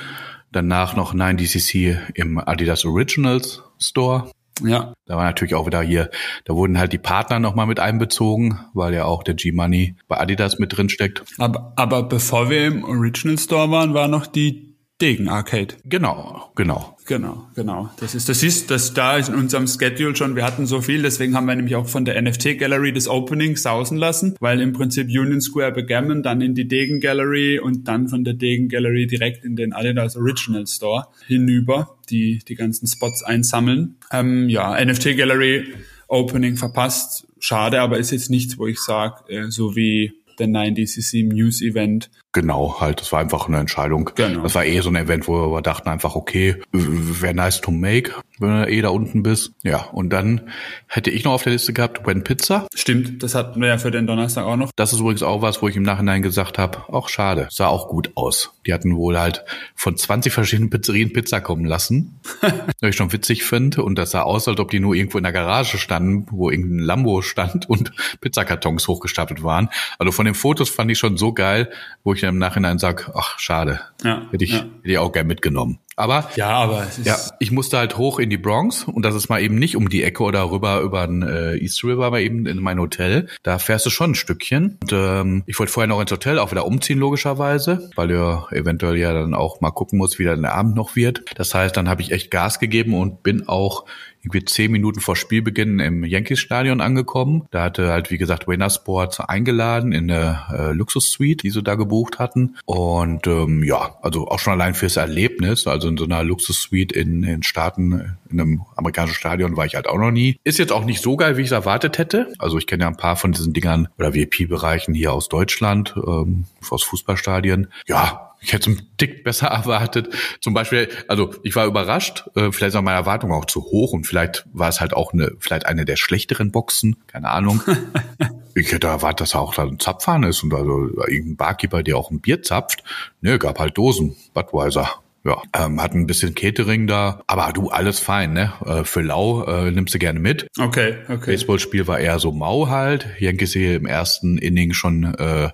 Speaker 2: danach noch 9DCC im Adidas Originals Store. Ja. Da war natürlich auch wieder hier, da wurden halt die Partner nochmal mit einbezogen, weil ja auch der G-Money bei Adidas mit drin steckt.
Speaker 1: Aber, aber bevor wir im Original Store waren, war noch die Degen Arcade.
Speaker 2: Genau, genau.
Speaker 1: Genau, genau. Das ist, das ist, das da ist in unserem Schedule schon. Wir hatten so viel, deswegen haben wir nämlich auch von der NFT Gallery das Opening sausen lassen, weil im Prinzip Union Square begannen, dann in die Degen Gallery und dann von der Degen Gallery direkt in den Adidas Original Store hinüber, die die ganzen Spots einsammeln. Ähm, ja, NFT Gallery Opening verpasst. Schade, aber ist jetzt nichts, wo ich sage, äh, so wie der 9DCC News Event
Speaker 2: Genau, halt, das war einfach eine Entscheidung. Genau. Das war eh so ein Event, wo wir dachten einfach, okay, wäre nice to make, wenn du eh da unten bist. Ja, und dann hätte ich noch auf der Liste gehabt When Pizza.
Speaker 1: Stimmt, das hatten wir ja für den Donnerstag auch noch.
Speaker 2: Das ist übrigens auch was, wo ich im Nachhinein gesagt habe, auch schade, sah auch gut aus. Die hatten wohl halt von 20 verschiedenen Pizzerien Pizza kommen lassen, [laughs] was ich schon witzig finde. Und das sah aus, als ob die nur irgendwo in der Garage standen, wo irgendein Lambo stand und Pizzakartons hochgestapelt waren. Also von den Fotos fand ich schon so geil, wo ich im Nachhinein sage, ach schade, ja, hätte ich, ja. hätte ich auch gern mitgenommen. Aber
Speaker 1: ja, aber
Speaker 2: ja, ich musste halt hoch in die Bronx und das ist mal eben nicht um die Ecke oder rüber über den äh, East River, aber eben in mein Hotel. Da fährst du schon ein Stückchen. Und ähm, ich wollte vorher noch ins Hotel auch wieder umziehen logischerweise, weil du eventuell ja dann auch mal gucken musst, wie der Abend noch wird. Das heißt, dann habe ich echt Gas gegeben und bin auch irgendwie zehn Minuten vor Spielbeginn im Yankees-Stadion angekommen. Da hatte halt, wie gesagt, Wayner Sports eingeladen in eine äh, Luxus-Suite, die sie da gebucht hatten. Und ähm, ja, also auch schon allein fürs Erlebnis, also in so einer Luxus-Suite in, in Staaten, in einem amerikanischen Stadion war ich halt auch noch nie. Ist jetzt auch nicht so geil, wie ich es erwartet hätte. Also ich kenne ja ein paar von diesen Dingern oder VIP-Bereichen hier aus Deutschland, ähm, aus Fußballstadien. Ja, ich hätte es einen Tick besser [laughs] erwartet. Zum Beispiel, also ich war überrascht, äh, vielleicht sind meine Erwartungen auch zu hoch und vielleicht war es halt auch eine, vielleicht eine der schlechteren Boxen, keine Ahnung. [laughs] ich hätte erwartet, dass er auch da ein Zapfhahn ist und also irgendein Barkeeper, der auch ein Bier zapft. Ne, gab halt Dosen, Budweiser. Ja, ähm, hat ein bisschen Catering da, aber du, alles fein, ne? Äh, für Lau äh, nimmst du gerne mit.
Speaker 1: Okay, okay.
Speaker 2: Baseballspiel war eher so mau halt. Yankees hier im ersten Inning schon äh,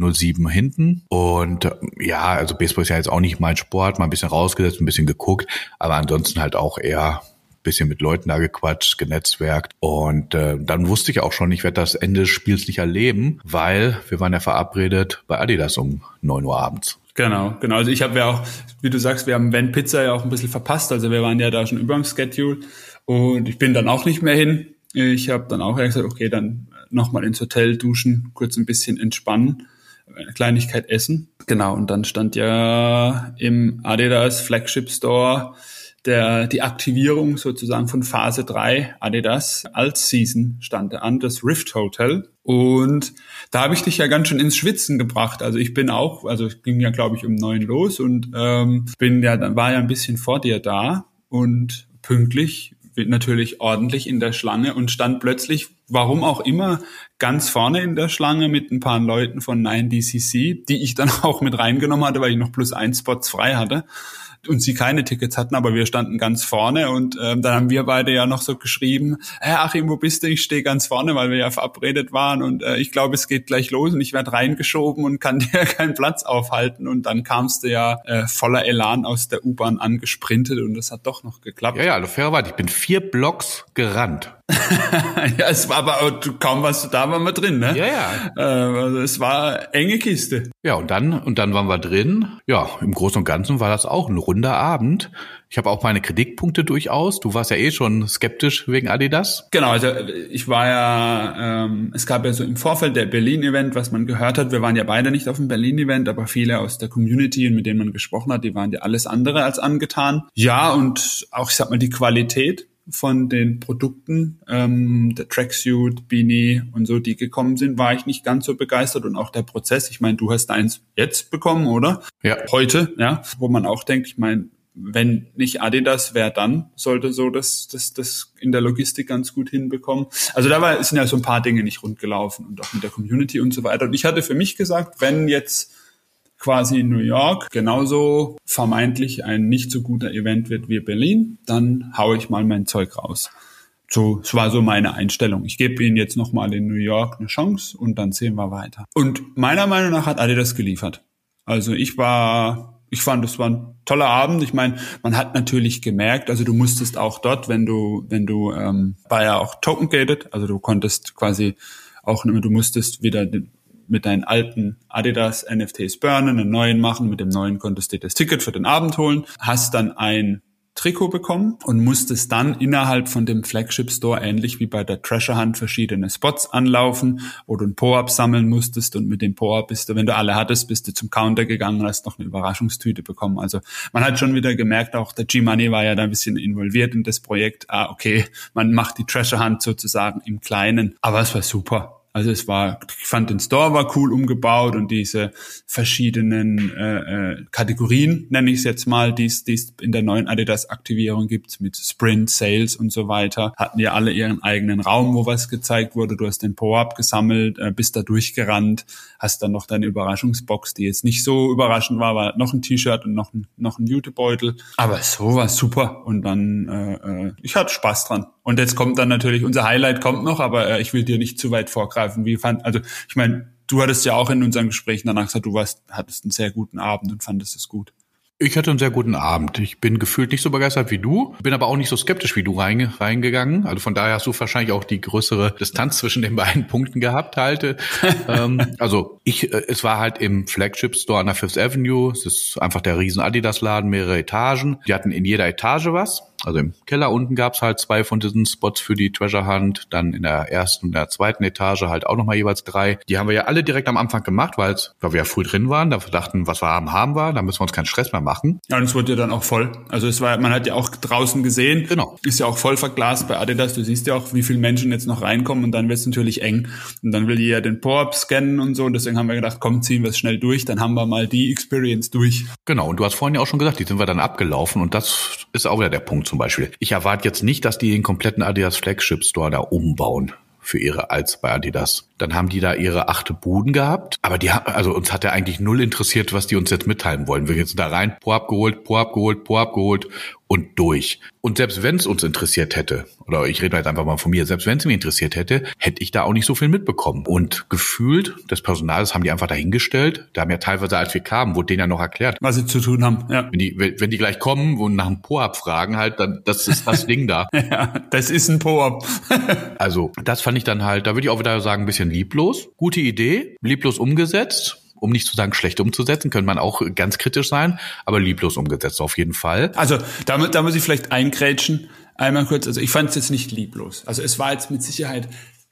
Speaker 2: 07 hinten. Und äh, ja, also Baseball ist ja jetzt auch nicht mein Sport, mal ein bisschen rausgesetzt, ein bisschen geguckt, aber ansonsten halt auch eher bisschen mit Leuten da gequatscht, genetzwerkt. Und äh, dann wusste ich auch schon, ich werde das Ende des Spiels nicht erleben, weil wir waren ja verabredet bei Adidas um neun Uhr abends.
Speaker 1: Genau, genau. Also ich habe ja auch, wie du sagst, wir haben Van Pizza ja auch ein bisschen verpasst. Also wir waren ja da schon über dem Schedule und ich bin dann auch nicht mehr hin. Ich habe dann auch gesagt, okay, dann nochmal ins Hotel duschen, kurz ein bisschen entspannen eine Kleinigkeit essen. Genau, und dann stand ja im Adidas Flagship Store der, die Aktivierung sozusagen von Phase 3 Adidas als Season stand an, das Rift Hotel. Und da habe ich dich ja ganz schön ins Schwitzen gebracht. Also ich bin auch, also es ging ja glaube ich um neun los und ähm, bin ja, war ja ein bisschen vor dir da und pünktlich natürlich ordentlich in der Schlange und stand plötzlich, warum auch immer, ganz vorne in der Schlange mit ein paar Leuten von 9DCC, die ich dann [laughs] auch mit reingenommen hatte, weil ich noch plus ein Spots frei hatte und sie keine Tickets hatten, aber wir standen ganz vorne und ähm, dann haben wir beide ja noch so geschrieben, hey Achim, wo bist du? Ich stehe ganz vorne, weil wir ja verabredet waren und äh, ich glaube, es geht gleich los und ich werde reingeschoben und kann [laughs] dir keinen Platz aufhalten und dann kamst du ja äh, voller Elan aus der U-Bahn angesprintet und das hat doch noch geklappt.
Speaker 2: Ja, ja, also fairerweise, ich bin vier Blocks gerannt. [laughs]
Speaker 1: ja, es war aber kaum was da waren wir drin, ne?
Speaker 2: Ja, ja.
Speaker 1: Äh, also es war enge Kiste.
Speaker 2: Ja, und dann und dann waren wir drin. Ja, im Großen und Ganzen war das auch ein runder Abend. Ich habe auch meine Kritikpunkte durchaus. Du warst ja eh schon skeptisch wegen Adidas.
Speaker 1: Genau, also ich war ja, ähm, es gab ja so im Vorfeld der Berlin-Event, was man gehört hat. Wir waren ja beide nicht auf dem Berlin-Event, aber viele aus der Community und mit denen man gesprochen hat, die waren ja alles andere als angetan. Ja, und auch, ich sag mal, die Qualität von den Produkten, ähm, der Tracksuit, Beanie und so, die gekommen sind, war ich nicht ganz so begeistert und auch der Prozess. Ich meine, du hast eins jetzt bekommen, oder?
Speaker 2: Ja.
Speaker 1: Heute, ja, wo man auch denkt, ich meine, wenn nicht Adidas, wer dann sollte so das, das, das in der Logistik ganz gut hinbekommen. Also da war, sind ja so ein paar Dinge nicht rund gelaufen und auch mit der Community und so weiter. Und ich hatte für mich gesagt, wenn jetzt quasi in New York genauso vermeintlich ein nicht so guter Event wird wie Berlin, dann haue ich mal mein Zeug raus. So, es war so meine Einstellung. Ich gebe ihnen jetzt nochmal in New York eine Chance und dann sehen wir weiter. Und meiner Meinung nach hat Adidas geliefert. Also ich war, ich fand, es war ein toller Abend. Ich meine, man hat natürlich gemerkt, also du musstest auch dort, wenn du, wenn du, ähm, war ja auch token gated, also du konntest quasi auch, du musstest wieder mit deinen alten Adidas NFTs burnen, einen neuen machen, mit dem neuen konntest du dir das Ticket für den Abend holen, hast dann ein Trikot bekommen und musstest dann innerhalb von dem Flagship Store ähnlich wie bei der Treasure Hunt verschiedene Spots anlaufen, wo du ein Po-Up sammeln musstest und mit dem Po-Up bist du, wenn du alle hattest, bist du zum Counter gegangen und hast noch eine Überraschungstüte bekommen. Also man hat schon wieder gemerkt, auch der G-Money war ja da ein bisschen involviert in das Projekt. Ah, okay, man macht die Treasure Hunt sozusagen im Kleinen, aber es war super. Also es war, ich fand den Store war cool umgebaut und diese verschiedenen äh, äh, Kategorien, nenne ich es jetzt mal, die es in der neuen Adidas-Aktivierung gibt, mit Sprint, Sales und so weiter, hatten ja alle ihren eigenen Raum, wo was gezeigt wurde. Du hast den Po-Up gesammelt, äh, bist da durchgerannt, hast dann noch deine Überraschungsbox, die jetzt nicht so überraschend war, war noch ein T-Shirt und noch ein, noch ein Jutebeutel. Aber so war super und dann, äh, äh, ich hatte Spaß dran. Und jetzt kommt dann natürlich, unser Highlight kommt noch, aber äh, ich will dir nicht zu weit vorgreifen. Wie fand, also ich meine, du hattest ja auch in unseren Gesprächen danach gesagt, du warst, hattest einen sehr guten Abend und fandest es gut.
Speaker 2: Ich hatte einen sehr guten Abend. Ich bin gefühlt nicht so begeistert wie du, bin aber auch nicht so skeptisch wie du reingegangen. Also von daher hast du wahrscheinlich auch die größere Distanz zwischen den [laughs] beiden Punkten gehabt, halte. [laughs] ähm, also ich, äh, es war halt im Flagship Store an der Fifth Avenue. Es ist einfach der riesen Adidas Laden, mehrere Etagen. Die hatten in jeder Etage was. Also im Keller unten gab's halt zwei von diesen Spots für die Treasure Hunt. Dann in der ersten und der zweiten Etage halt auch nochmal jeweils drei. Die haben wir ja alle direkt am Anfang gemacht, weil wir ja früh drin waren. Da dachten, was wir haben, haben wir. Da müssen wir uns keinen Stress mehr machen.
Speaker 1: Ja, und es wurde ja dann auch voll. Also es war, man hat ja auch draußen gesehen. Genau. Ist ja auch voll verglast bei Adidas. Du siehst ja auch, wie viele Menschen jetzt noch reinkommen und dann wird's natürlich eng. Und dann will jeder den Po-Up scannen und so. Und deswegen haben wir gedacht, komm, ziehen wir es schnell durch. Dann haben wir mal die Experience durch.
Speaker 2: Genau. Und du hast vorhin ja auch schon gesagt, die sind wir dann abgelaufen. Und das ist auch wieder der Punkt zum Beispiel. Ich erwarte jetzt nicht, dass die den kompletten Adidas Flagship Store da umbauen für ihre als bei Adidas. Dann haben die da ihre achte Buden gehabt, aber die haben, also uns hat ja eigentlich null interessiert, was die uns jetzt mitteilen wollen. Wir gehen da rein, Po abgeholt, Po abgeholt, Po abgeholt und durch. Und selbst wenn es uns interessiert hätte, oder ich rede jetzt einfach mal von mir, selbst wenn es mich interessiert hätte, hätte ich da auch nicht so viel mitbekommen. Und gefühlt, das Personal, das haben die einfach dahingestellt. Da haben ja teilweise, als wir kamen, wurde denen ja noch erklärt.
Speaker 1: Was sie zu tun haben, ja.
Speaker 2: Wenn die, wenn die gleich kommen und nach einem Po-Up fragen halt, dann, das ist das Ding da. [laughs]
Speaker 1: ja, das ist ein Po-Up. [laughs]
Speaker 2: also, das fand ich dann halt, da würde ich auch wieder sagen, ein bisschen lieblos. Gute Idee, lieblos umgesetzt um nicht zu sagen schlecht umzusetzen, könnte man auch ganz kritisch sein, aber lieblos umgesetzt auf jeden Fall.
Speaker 1: Also da, da muss ich vielleicht eingrätschen, einmal kurz, also ich fand es jetzt nicht lieblos. Also es war jetzt mit Sicherheit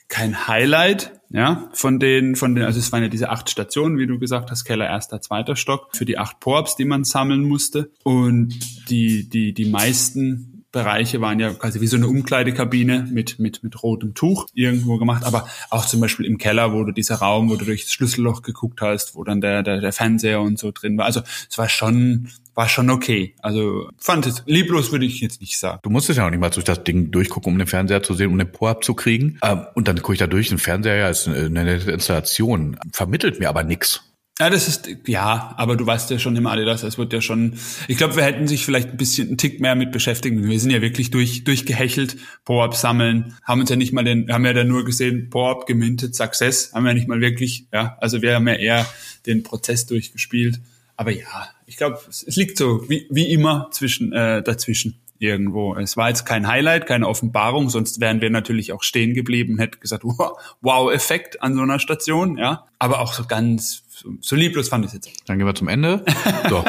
Speaker 1: kein Highlight, ja, von den, von den, also es waren ja diese acht Stationen, wie du gesagt hast, Keller, erster, zweiter Stock, für die acht Porbs, die man sammeln musste. Und die, die, die meisten Bereiche waren ja quasi wie so eine Umkleidekabine mit, mit, mit rotem Tuch irgendwo gemacht, aber auch zum Beispiel im Keller, wo du dieser Raum, wo du durchs Schlüsselloch geguckt hast, wo dann der, der, der Fernseher und so drin war. Also es war schon, war schon okay. Also fand es lieblos würde ich jetzt nicht sagen.
Speaker 2: Du musstest ja auch nicht mal durch das Ding durchgucken, um den Fernseher zu sehen, um den Po abzukriegen. Ähm, und dann gucke ich da durch, ein Fernseher ja ist eine nette Installation, vermittelt mir aber nix.
Speaker 1: Ja, das ist, ja, aber du weißt ja schon im Adidas, es wird ja schon, ich glaube, wir hätten sich vielleicht ein bisschen, einen Tick mehr mit beschäftigen. Wir sind ja wirklich durch, durchgehechelt, Po-Up sammeln, haben uns ja nicht mal den, haben ja dann nur gesehen, Po-Up gemintet, Success, haben wir ja nicht mal wirklich, ja, also wir haben ja eher den Prozess durchgespielt. Aber ja, ich glaube, es, es liegt so, wie, wie immer zwischen, äh, dazwischen irgendwo. Es war jetzt kein Highlight, keine Offenbarung, sonst wären wir natürlich auch stehen geblieben und hätten gesagt, [laughs] wow, Effekt an so einer Station, ja. Aber auch so ganz so, lieblos fand ich es jetzt.
Speaker 2: Dann gehen wir zum Ende. [laughs] So.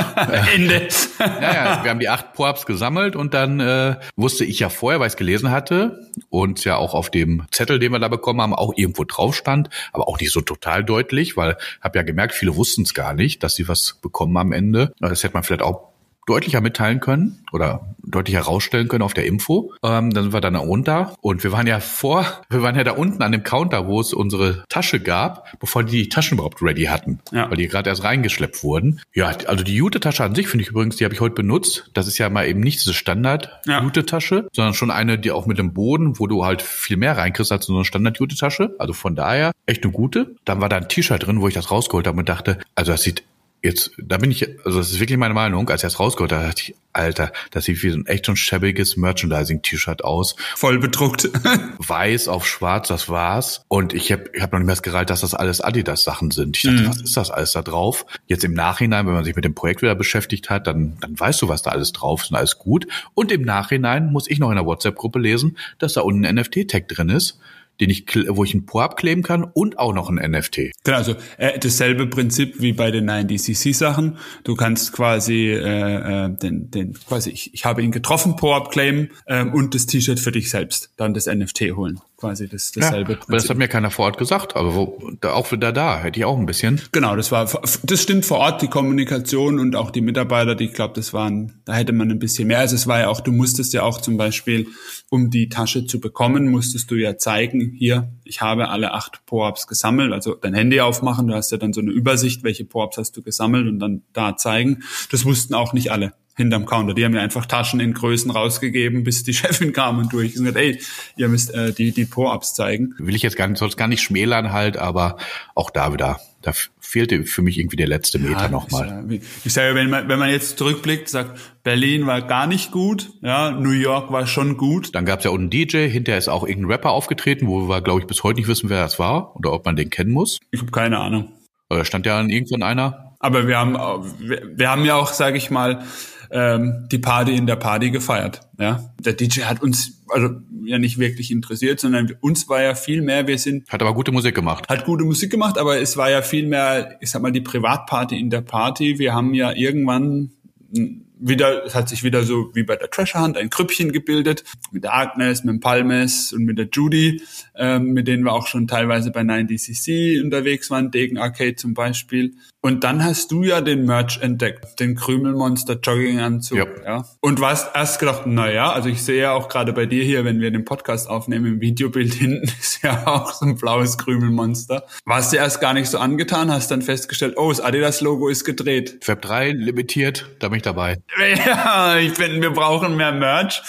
Speaker 2: Ende. ja, ja, wir haben die acht Po-Ups gesammelt und dann äh, wusste ich ja vorher, weil ich es gelesen hatte und ja auch auf dem Zettel, den wir da bekommen haben, auch irgendwo drauf stand, aber auch nicht so total deutlich, weil habe ja gemerkt, viele wussten es gar nicht, dass sie was bekommen am Ende. Das hätte man vielleicht auch deutlicher mitteilen können oder deutlich herausstellen können auf der Info. Ähm, dann sind wir dann da runter und wir waren ja vor, [laughs] wir waren ja da unten an dem Counter, wo es unsere Tasche gab, bevor die die Taschen überhaupt ready hatten, ja. weil die gerade erst reingeschleppt wurden. Ja, also die Jute-Tasche an sich finde ich übrigens, die habe ich heute benutzt. Das ist ja mal eben nicht diese Standard-Jute-Tasche, ja. sondern schon eine, die auch mit dem Boden, wo du halt viel mehr reinkriegst als so eine Standard-Jute-Tasche. Also von daher echt eine gute. Dann war da ein T-Shirt drin, wo ich das rausgeholt habe und dachte, also das sieht jetzt, da bin ich, also das ist wirklich meine Meinung, als ich das rausgeholt habe, dachte ich, Alter, das sieht wie so ein echt schon schäbiges Merchandising-T-Shirt aus.
Speaker 1: Voll bedruckt. [laughs]
Speaker 2: Weiß auf schwarz, das war's. Und ich habe ich hab noch nicht mehr gereilt, dass das alles Adidas-Sachen sind. Ich dachte, mhm. was ist das alles da drauf? Jetzt im Nachhinein, wenn man sich mit dem Projekt wieder beschäftigt hat, dann, dann weißt du, was da alles drauf ist und alles gut. Und im Nachhinein muss ich noch in der WhatsApp-Gruppe lesen, dass da unten ein NFT-Tag drin ist den ich, wo ich ein Po kleben kann und auch noch ein NFT.
Speaker 1: Genau, also äh, dasselbe Prinzip wie bei den 9DCC Sachen. Du kannst quasi äh, äh, den, den quasi ich, ich habe ihn getroffen Po claimen äh, und das T-Shirt für dich selbst, dann das NFT holen quasi das, dasselbe
Speaker 2: ja. Aber das hat mir keiner vor Ort gesagt, aber wo, da, auch wieder da, hätte ich auch ein bisschen.
Speaker 1: Genau, das war, das stimmt vor Ort, die Kommunikation und auch die Mitarbeiter, die, ich glaube, das waren, da hätte man ein bisschen mehr. Also es war ja auch, du musstest ja auch zum Beispiel, um die Tasche zu bekommen, musstest du ja zeigen, hier, ich habe alle acht Po-Ups gesammelt, also dein Handy aufmachen, du hast ja dann so eine Übersicht, welche Po-Ups hast du gesammelt und dann da zeigen. Das wussten auch nicht alle hinterm Counter. Die haben mir einfach Taschen in Größen rausgegeben, bis die [laughs] Chefin kam und durch und gesagt, ey, ihr müsst äh, die, die Po-Ups zeigen.
Speaker 2: Will ich jetzt gar nicht, es gar nicht schmälern halt, aber auch da wieder, da fehlte für mich irgendwie der letzte Meter ja, nochmal.
Speaker 1: Ja, ich sage, wenn man, wenn man jetzt zurückblickt, sagt, Berlin war gar nicht gut, ja, New York war schon gut.
Speaker 2: Dann gab es ja unten DJ, hinterher ist auch irgendein Rapper aufgetreten, wo wir, glaube ich, bis heute nicht wissen, wer das war oder ob man den kennen muss.
Speaker 1: Ich habe keine Ahnung.
Speaker 2: Oder stand ja irgendwann einer?
Speaker 1: Aber wir haben, wir, wir haben ja auch, sage ich mal, ähm, die Party in der Party gefeiert. Ja, der DJ hat uns also ja nicht wirklich interessiert, sondern uns war ja viel mehr. Wir sind
Speaker 2: hat aber gute Musik gemacht.
Speaker 1: Hat gute Musik gemacht, aber es war ja viel mehr, ich sag mal, die Privatparty in der Party. Wir haben ja irgendwann wieder, es hat sich wieder so wie bei der Treasure Hunt ein Krüppchen gebildet mit der Agnes, mit dem Palmes und mit der Judy, ähm, mit denen wir auch schon teilweise bei 9DCC unterwegs waren, Degen Arcade zum Beispiel. Und dann hast du ja den Merch entdeckt, den Krümelmonster Jogginganzug. Ja. ja. Und warst erst gedacht, na ja, also ich sehe ja auch gerade bei dir hier, wenn wir den Podcast aufnehmen, im Videobild [laughs] hinten ist ja auch so ein blaues Krümelmonster. Warst du erst gar nicht so angetan, hast dann festgestellt, oh, das Adidas-Logo ist gedreht.
Speaker 2: Fab 3 limitiert, da bin ich dabei. [laughs]
Speaker 1: Ja, ich finde, wir brauchen mehr Merch.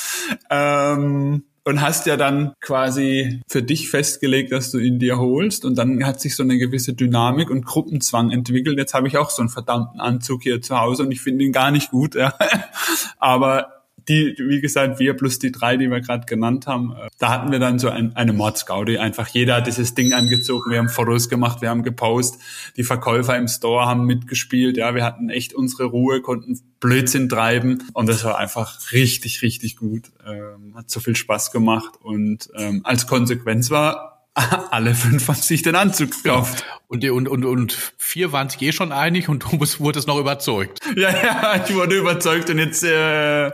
Speaker 1: Ähm, und hast ja dann quasi für dich festgelegt, dass du ihn dir holst und dann hat sich so eine gewisse Dynamik und Gruppenzwang entwickelt. Jetzt habe ich auch so einen verdammten Anzug hier zu Hause und ich finde ihn gar nicht gut. Ja. [laughs] Aber die, wie gesagt, wir plus die drei, die wir gerade genannt haben, äh, da hatten wir dann so ein, eine Mordsgaudi. Einfach jeder hat dieses Ding angezogen, wir haben Fotos gemacht, wir haben gepostet, die Verkäufer im Store haben mitgespielt, ja, wir hatten echt unsere Ruhe, konnten Blödsinn treiben. Und das war einfach richtig, richtig gut. Ähm, hat so viel Spaß gemacht. Und ähm, als Konsequenz war, [laughs] alle fünf haben sich den Anzug gekauft.
Speaker 2: Ja. Und, und, und, und vier waren sich eh schon einig und du wurdest noch überzeugt.
Speaker 1: Ja, [laughs] ja, ich wurde überzeugt und jetzt, äh,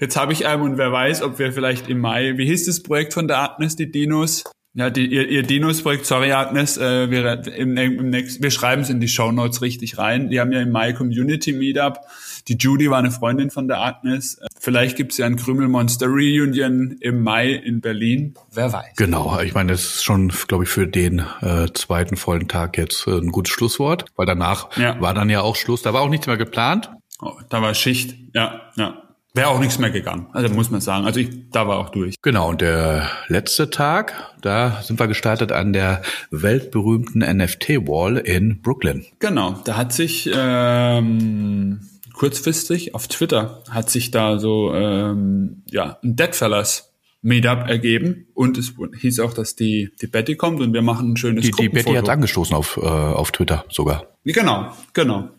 Speaker 1: jetzt habe ich einen und wer weiß, ob wir vielleicht im Mai, wie hieß das Projekt von der Agnes, die Dinos? Ja, die, ihr, ihr Dinos-Projekt, sorry Agnes, äh, wir, im, im nächsten, wir schreiben es in die Show Notes richtig rein. Die haben ja im Mai Community Meetup. Die Judy war eine Freundin von der Agnes. Vielleicht gibt's ja ein Krümelmonster Reunion im Mai in Berlin. Wer weiß.
Speaker 2: Genau, ich meine, das ist schon, glaube ich, für den äh, zweiten vollen Tag jetzt äh, ein gutes Schlusswort, weil danach ja. war dann ja auch Schluss. Da war auch nichts mehr geplant.
Speaker 1: Oh, da war Schicht, ja, ja. Wäre auch nichts mehr gegangen. Also muss man sagen. Also ich, da war auch durch.
Speaker 2: Genau. Und der letzte Tag, da sind wir gestartet an der weltberühmten NFT-Wall in Brooklyn.
Speaker 1: Genau. Da hat sich ähm, kurzfristig auf Twitter hat sich da so ähm, ja ein Deadfellas Meetup ergeben und es hieß auch, dass die die Betty kommt und wir machen ein schönes
Speaker 2: Die, die Betty hat angestoßen auf äh, auf Twitter sogar.
Speaker 1: Genau, genau.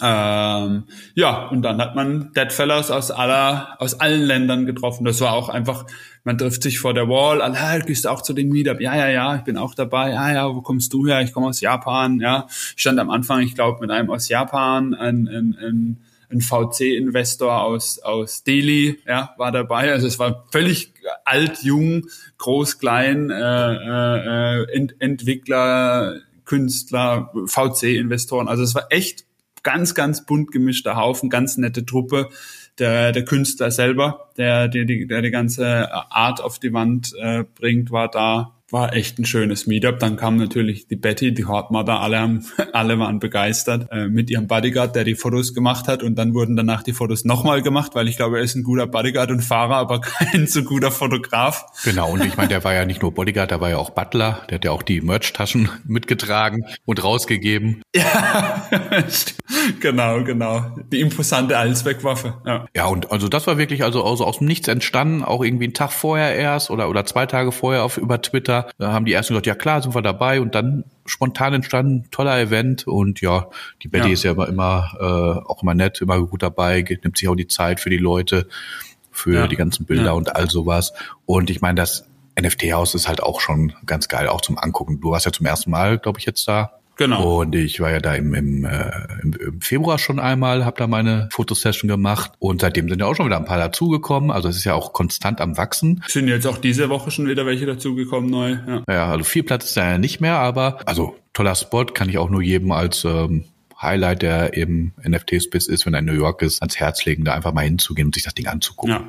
Speaker 1: Ähm, ja, und dann hat man Deadfellows aus aller, aus allen Ländern getroffen. Das war auch einfach, man trifft sich vor der Wall, alle, gehst du auch zu dem Meetup? Ja, ja, ja, ich bin auch dabei. Ja, ja, wo kommst du her? Ich komme aus Japan. Ja, ich stand am Anfang, ich glaube, mit einem aus Japan, ein, ein, ein, ein VC-Investor aus, aus Delhi, ja, war dabei. Also es war völlig alt, jung, groß, klein, äh, äh, Ent Entwickler, Künstler, VC-Investoren. Also es war echt ganz, ganz bunt gemischter Haufen, ganz nette Truppe. Der, der Künstler selber, der, der, der die ganze Art auf die Wand äh, bringt, war da war echt ein schönes Meetup. Dann kam natürlich die Betty, die Hortmother, alle, haben, [laughs] alle waren begeistert äh, mit ihrem Bodyguard, der die Fotos gemacht hat. Und dann wurden danach die Fotos nochmal gemacht, weil ich glaube, er ist ein guter Bodyguard und Fahrer, aber [laughs] kein so guter Fotograf.
Speaker 2: Genau, und ich meine, der war ja nicht nur Bodyguard, der war ja auch Butler. Der hat ja auch die Merch-Taschen [laughs] mitgetragen und rausgegeben.
Speaker 1: Ja, genau, genau. Die imposante Allzweckwaffe. Ja.
Speaker 2: ja, und also das war wirklich also, also aus dem Nichts entstanden, auch irgendwie einen Tag vorher erst oder, oder zwei Tage vorher auf über Twitter da haben die ersten gesagt, ja klar, sind wir dabei und dann spontan entstanden, toller Event und ja, die Betty ja. ist ja immer, immer äh, auch immer nett, immer gut dabei, nimmt sich auch die Zeit für die Leute, für ja. die ganzen Bilder ja. und all sowas. Und ich meine, das NFT-Haus ist halt auch schon ganz geil, auch zum Angucken. Du warst ja zum ersten Mal, glaube ich, jetzt da. Genau. Und ich war ja da im, im, äh, im Februar schon einmal, habe da meine Fotosession gemacht und seitdem sind ja auch schon wieder ein paar dazugekommen. Also es ist ja auch konstant am Wachsen.
Speaker 1: Sind jetzt auch diese Woche schon wieder welche dazugekommen neu.
Speaker 2: Ja. ja, also viel Platz ist da ja nicht mehr, aber also toller Spot kann ich auch nur jedem als ähm, Highlight, der im NFT-Space ist, wenn er in New York ist, ans Herz legen, da einfach mal hinzugehen und sich das Ding anzugucken. Ja,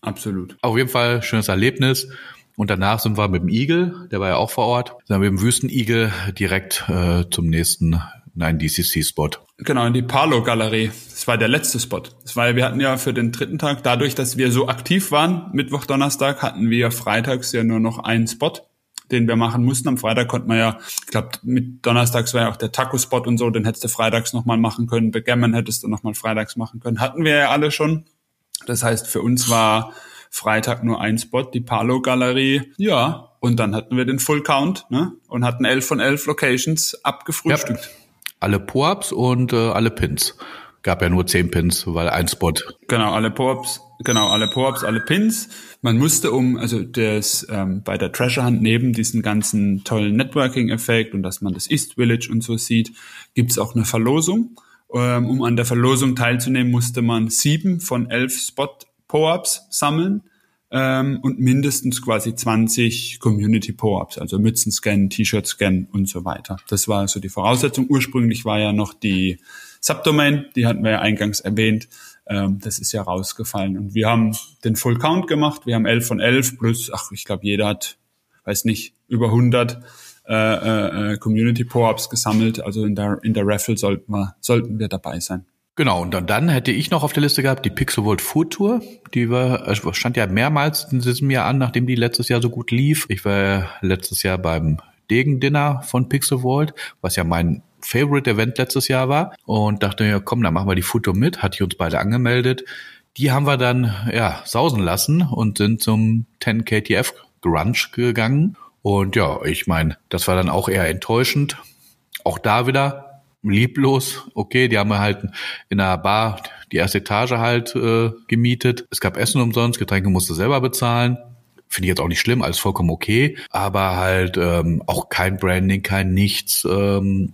Speaker 1: absolut.
Speaker 2: Auf jeden Fall schönes Erlebnis. Und danach sind wir mit dem Igel, der war ja auch vor Ort, sind wir mit dem Wüstenigel direkt äh, zum nächsten Nein, DCC-Spot.
Speaker 1: Genau, in die Palo-Galerie. Das war der letzte Spot. Das war, wir hatten ja für den dritten Tag, dadurch, dass wir so aktiv waren, Mittwoch, Donnerstag, hatten wir freitags ja nur noch einen Spot, den wir machen mussten. Am Freitag konnte man ja, ich glaube, mit Donnerstags war ja auch der Taco-Spot und so, den hättest du freitags nochmal machen können. Backgammon hättest du nochmal freitags machen können. Hatten wir ja alle schon. Das heißt, für uns war Freitag nur ein Spot, die Palo-Galerie. Ja, und dann hatten wir den Full Count ne? und hatten elf von elf Locations abgefrühstückt. Ja.
Speaker 2: Alle Po-Ups und äh, alle Pins. Gab ja nur zehn Pins, weil ein Spot.
Speaker 1: Genau, alle Po-Ups, genau, alle Po-Ups, alle Pins. Man musste um, also das ähm, bei der Treasure Hunt neben diesen ganzen tollen Networking-Effekt und dass man das East Village und so sieht, gibt's auch eine Verlosung. Ähm, um an der Verlosung teilzunehmen, musste man sieben von elf Spot Po-ups sammeln ähm, und mindestens quasi 20 Community Po-ups, also Mützen scannen, T-Shirt scannen und so weiter. Das war so die Voraussetzung. Ursprünglich war ja noch die Subdomain, die hatten wir ja eingangs erwähnt. Ähm, das ist ja rausgefallen. Und wir haben den Full Count gemacht. Wir haben 11 von 11 plus, ach, ich glaube, jeder hat, weiß nicht, über 100 äh, äh, äh, Community Po-ups gesammelt. Also in der, in der Raffle sollten wir, sollten wir dabei sein.
Speaker 2: Genau, und dann, dann hätte ich noch auf der Liste gehabt die Pixelvolt Food Tour. Die war, stand ja mehrmals in diesem Jahr an, nachdem die letztes Jahr so gut lief. Ich war letztes Jahr beim Degen-Dinner von Pixelvolt, was ja mein Favorite Event letztes Jahr war. Und dachte mir, komm, dann machen wir die Food Tour mit. Hatte ich uns beide angemeldet. Die haben wir dann, ja, sausen lassen und sind zum 10 KTF Grunge gegangen. Und ja, ich meine, das war dann auch eher enttäuschend. Auch da wieder lieblos. Okay, die haben halt in einer Bar die erste Etage halt äh, gemietet. Es gab Essen umsonst, Getränke musste selber bezahlen. Finde ich jetzt auch nicht schlimm, alles vollkommen okay. Aber halt ähm, auch kein Branding, kein nichts. Ähm,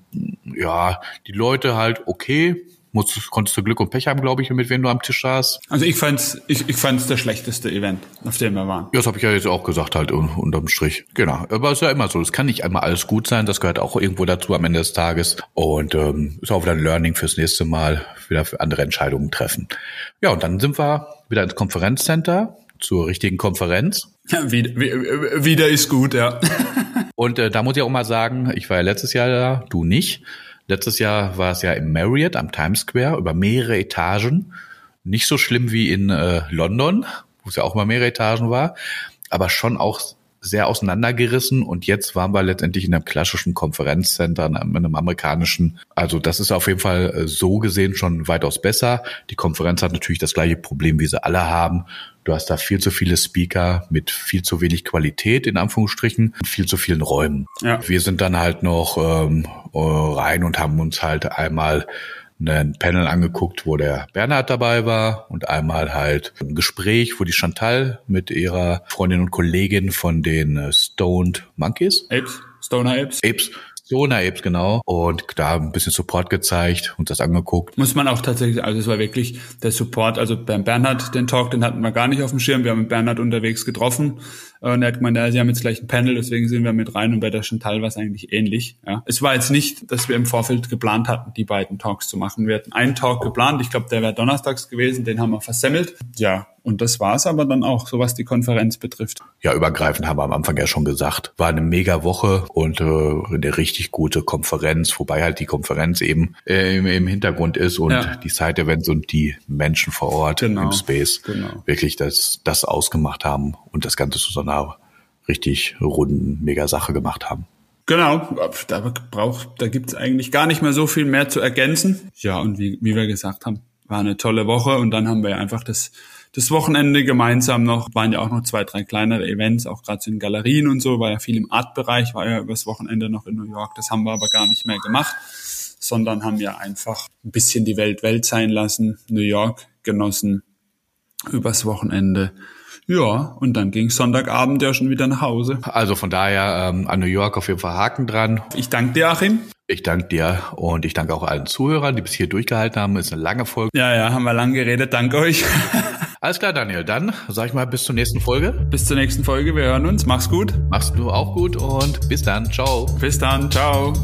Speaker 2: ja, die Leute halt okay, musst, konntest du Glück und Pech haben, glaube ich, mit wem du am Tisch saß.
Speaker 1: Also ich fand's, ich, ich fand's der schlechteste Event, auf dem wir waren.
Speaker 2: Ja, das habe ich ja jetzt auch gesagt, halt unterm Strich. Genau. Aber es ist ja immer so. Es kann nicht einmal alles gut sein. Das gehört auch irgendwo dazu am Ende des Tages. Und ähm, ist auch wieder ein Learning fürs nächste Mal, wieder für andere Entscheidungen treffen. Ja, und dann sind wir wieder ins Konferenzcenter zur richtigen Konferenz.
Speaker 1: Ja, wieder, wieder ist gut, ja. [laughs]
Speaker 2: und äh, da muss ich auch mal sagen, ich war ja letztes Jahr da, du nicht. Letztes Jahr war es ja im Marriott am Times Square über mehrere Etagen. Nicht so schlimm wie in äh, London, wo es ja auch mal mehrere Etagen war, aber schon auch sehr auseinandergerissen und jetzt waren wir letztendlich in einem klassischen Konferenzcenter, in einem amerikanischen. Also das ist auf jeden Fall äh, so gesehen schon weitaus besser. Die Konferenz hat natürlich das gleiche Problem, wie sie alle haben. Du hast da viel zu viele Speaker mit viel zu wenig Qualität, in Anführungsstrichen, viel zu vielen Räumen. Ja. Wir sind dann halt noch ähm, äh, rein und haben uns halt einmal ein Panel angeguckt, wo der Bernhard dabei war und einmal halt ein Gespräch, wo die Chantal mit ihrer Freundin und Kollegin von den äh, Stoned Monkeys.
Speaker 1: Apes. Stoner Apes.
Speaker 2: Apes. Stoner Apes, genau. Und da ein bisschen Support gezeigt und das angeguckt.
Speaker 1: Muss man auch tatsächlich, also es war wirklich der Support, also beim Bernhard, den Talk, den hatten wir gar nicht auf dem Schirm. Wir haben Bernhard unterwegs getroffen Und er hat gemeint, ja, sie haben jetzt gleich ein Panel, deswegen sind wir mit rein und bei der Chantal war es eigentlich ähnlich. Ja. Es war jetzt nicht, dass wir im Vorfeld geplant hatten, die beiden Talks zu machen. Wir hatten einen Talk geplant, ich glaube, der wäre donnerstags gewesen, den haben wir versemmelt. Ja, und das war's aber dann auch, so was die Konferenz betrifft.
Speaker 2: Ja, übergreifend haben wir am Anfang ja schon gesagt. War eine mega Woche und äh, eine richtig gute Konferenz, wobei halt die Konferenz eben äh, im, im Hintergrund ist und ja. die Side-Events und die Menschen vor Ort genau, im Space genau. wirklich das, das ausgemacht haben und das Ganze zu so einer richtig runden, mega Sache gemacht haben.
Speaker 1: Genau, da braucht, da gibt's eigentlich gar nicht mehr so viel mehr zu ergänzen. Ja, und wie, wie wir gesagt haben, war eine tolle Woche und dann haben wir einfach das das Wochenende gemeinsam noch, waren ja auch noch zwei, drei kleinere Events, auch gerade so in Galerien und so, war ja viel im Art-Bereich, war ja übers Wochenende noch in New York. Das haben wir aber gar nicht mehr gemacht, sondern haben ja einfach ein bisschen die Welt Welt sein lassen, New York genossen übers Wochenende. Ja, und dann ging Sonntagabend ja schon wieder nach Hause.
Speaker 2: Also von daher ähm, an New York auf jeden Fall Haken dran.
Speaker 1: Ich danke dir, Achim.
Speaker 2: Ich danke dir und ich danke auch allen Zuhörern, die bis hier durchgehalten haben. Ist eine lange Folge.
Speaker 1: Ja, ja, haben wir lang geredet. Danke euch. [laughs]
Speaker 2: Alles klar, Daniel. Dann sag ich mal bis zur nächsten Folge.
Speaker 1: Bis zur nächsten Folge. Wir hören uns. Mach's gut.
Speaker 2: Mach's du auch gut und bis dann. Ciao.
Speaker 1: Bis dann. Ciao.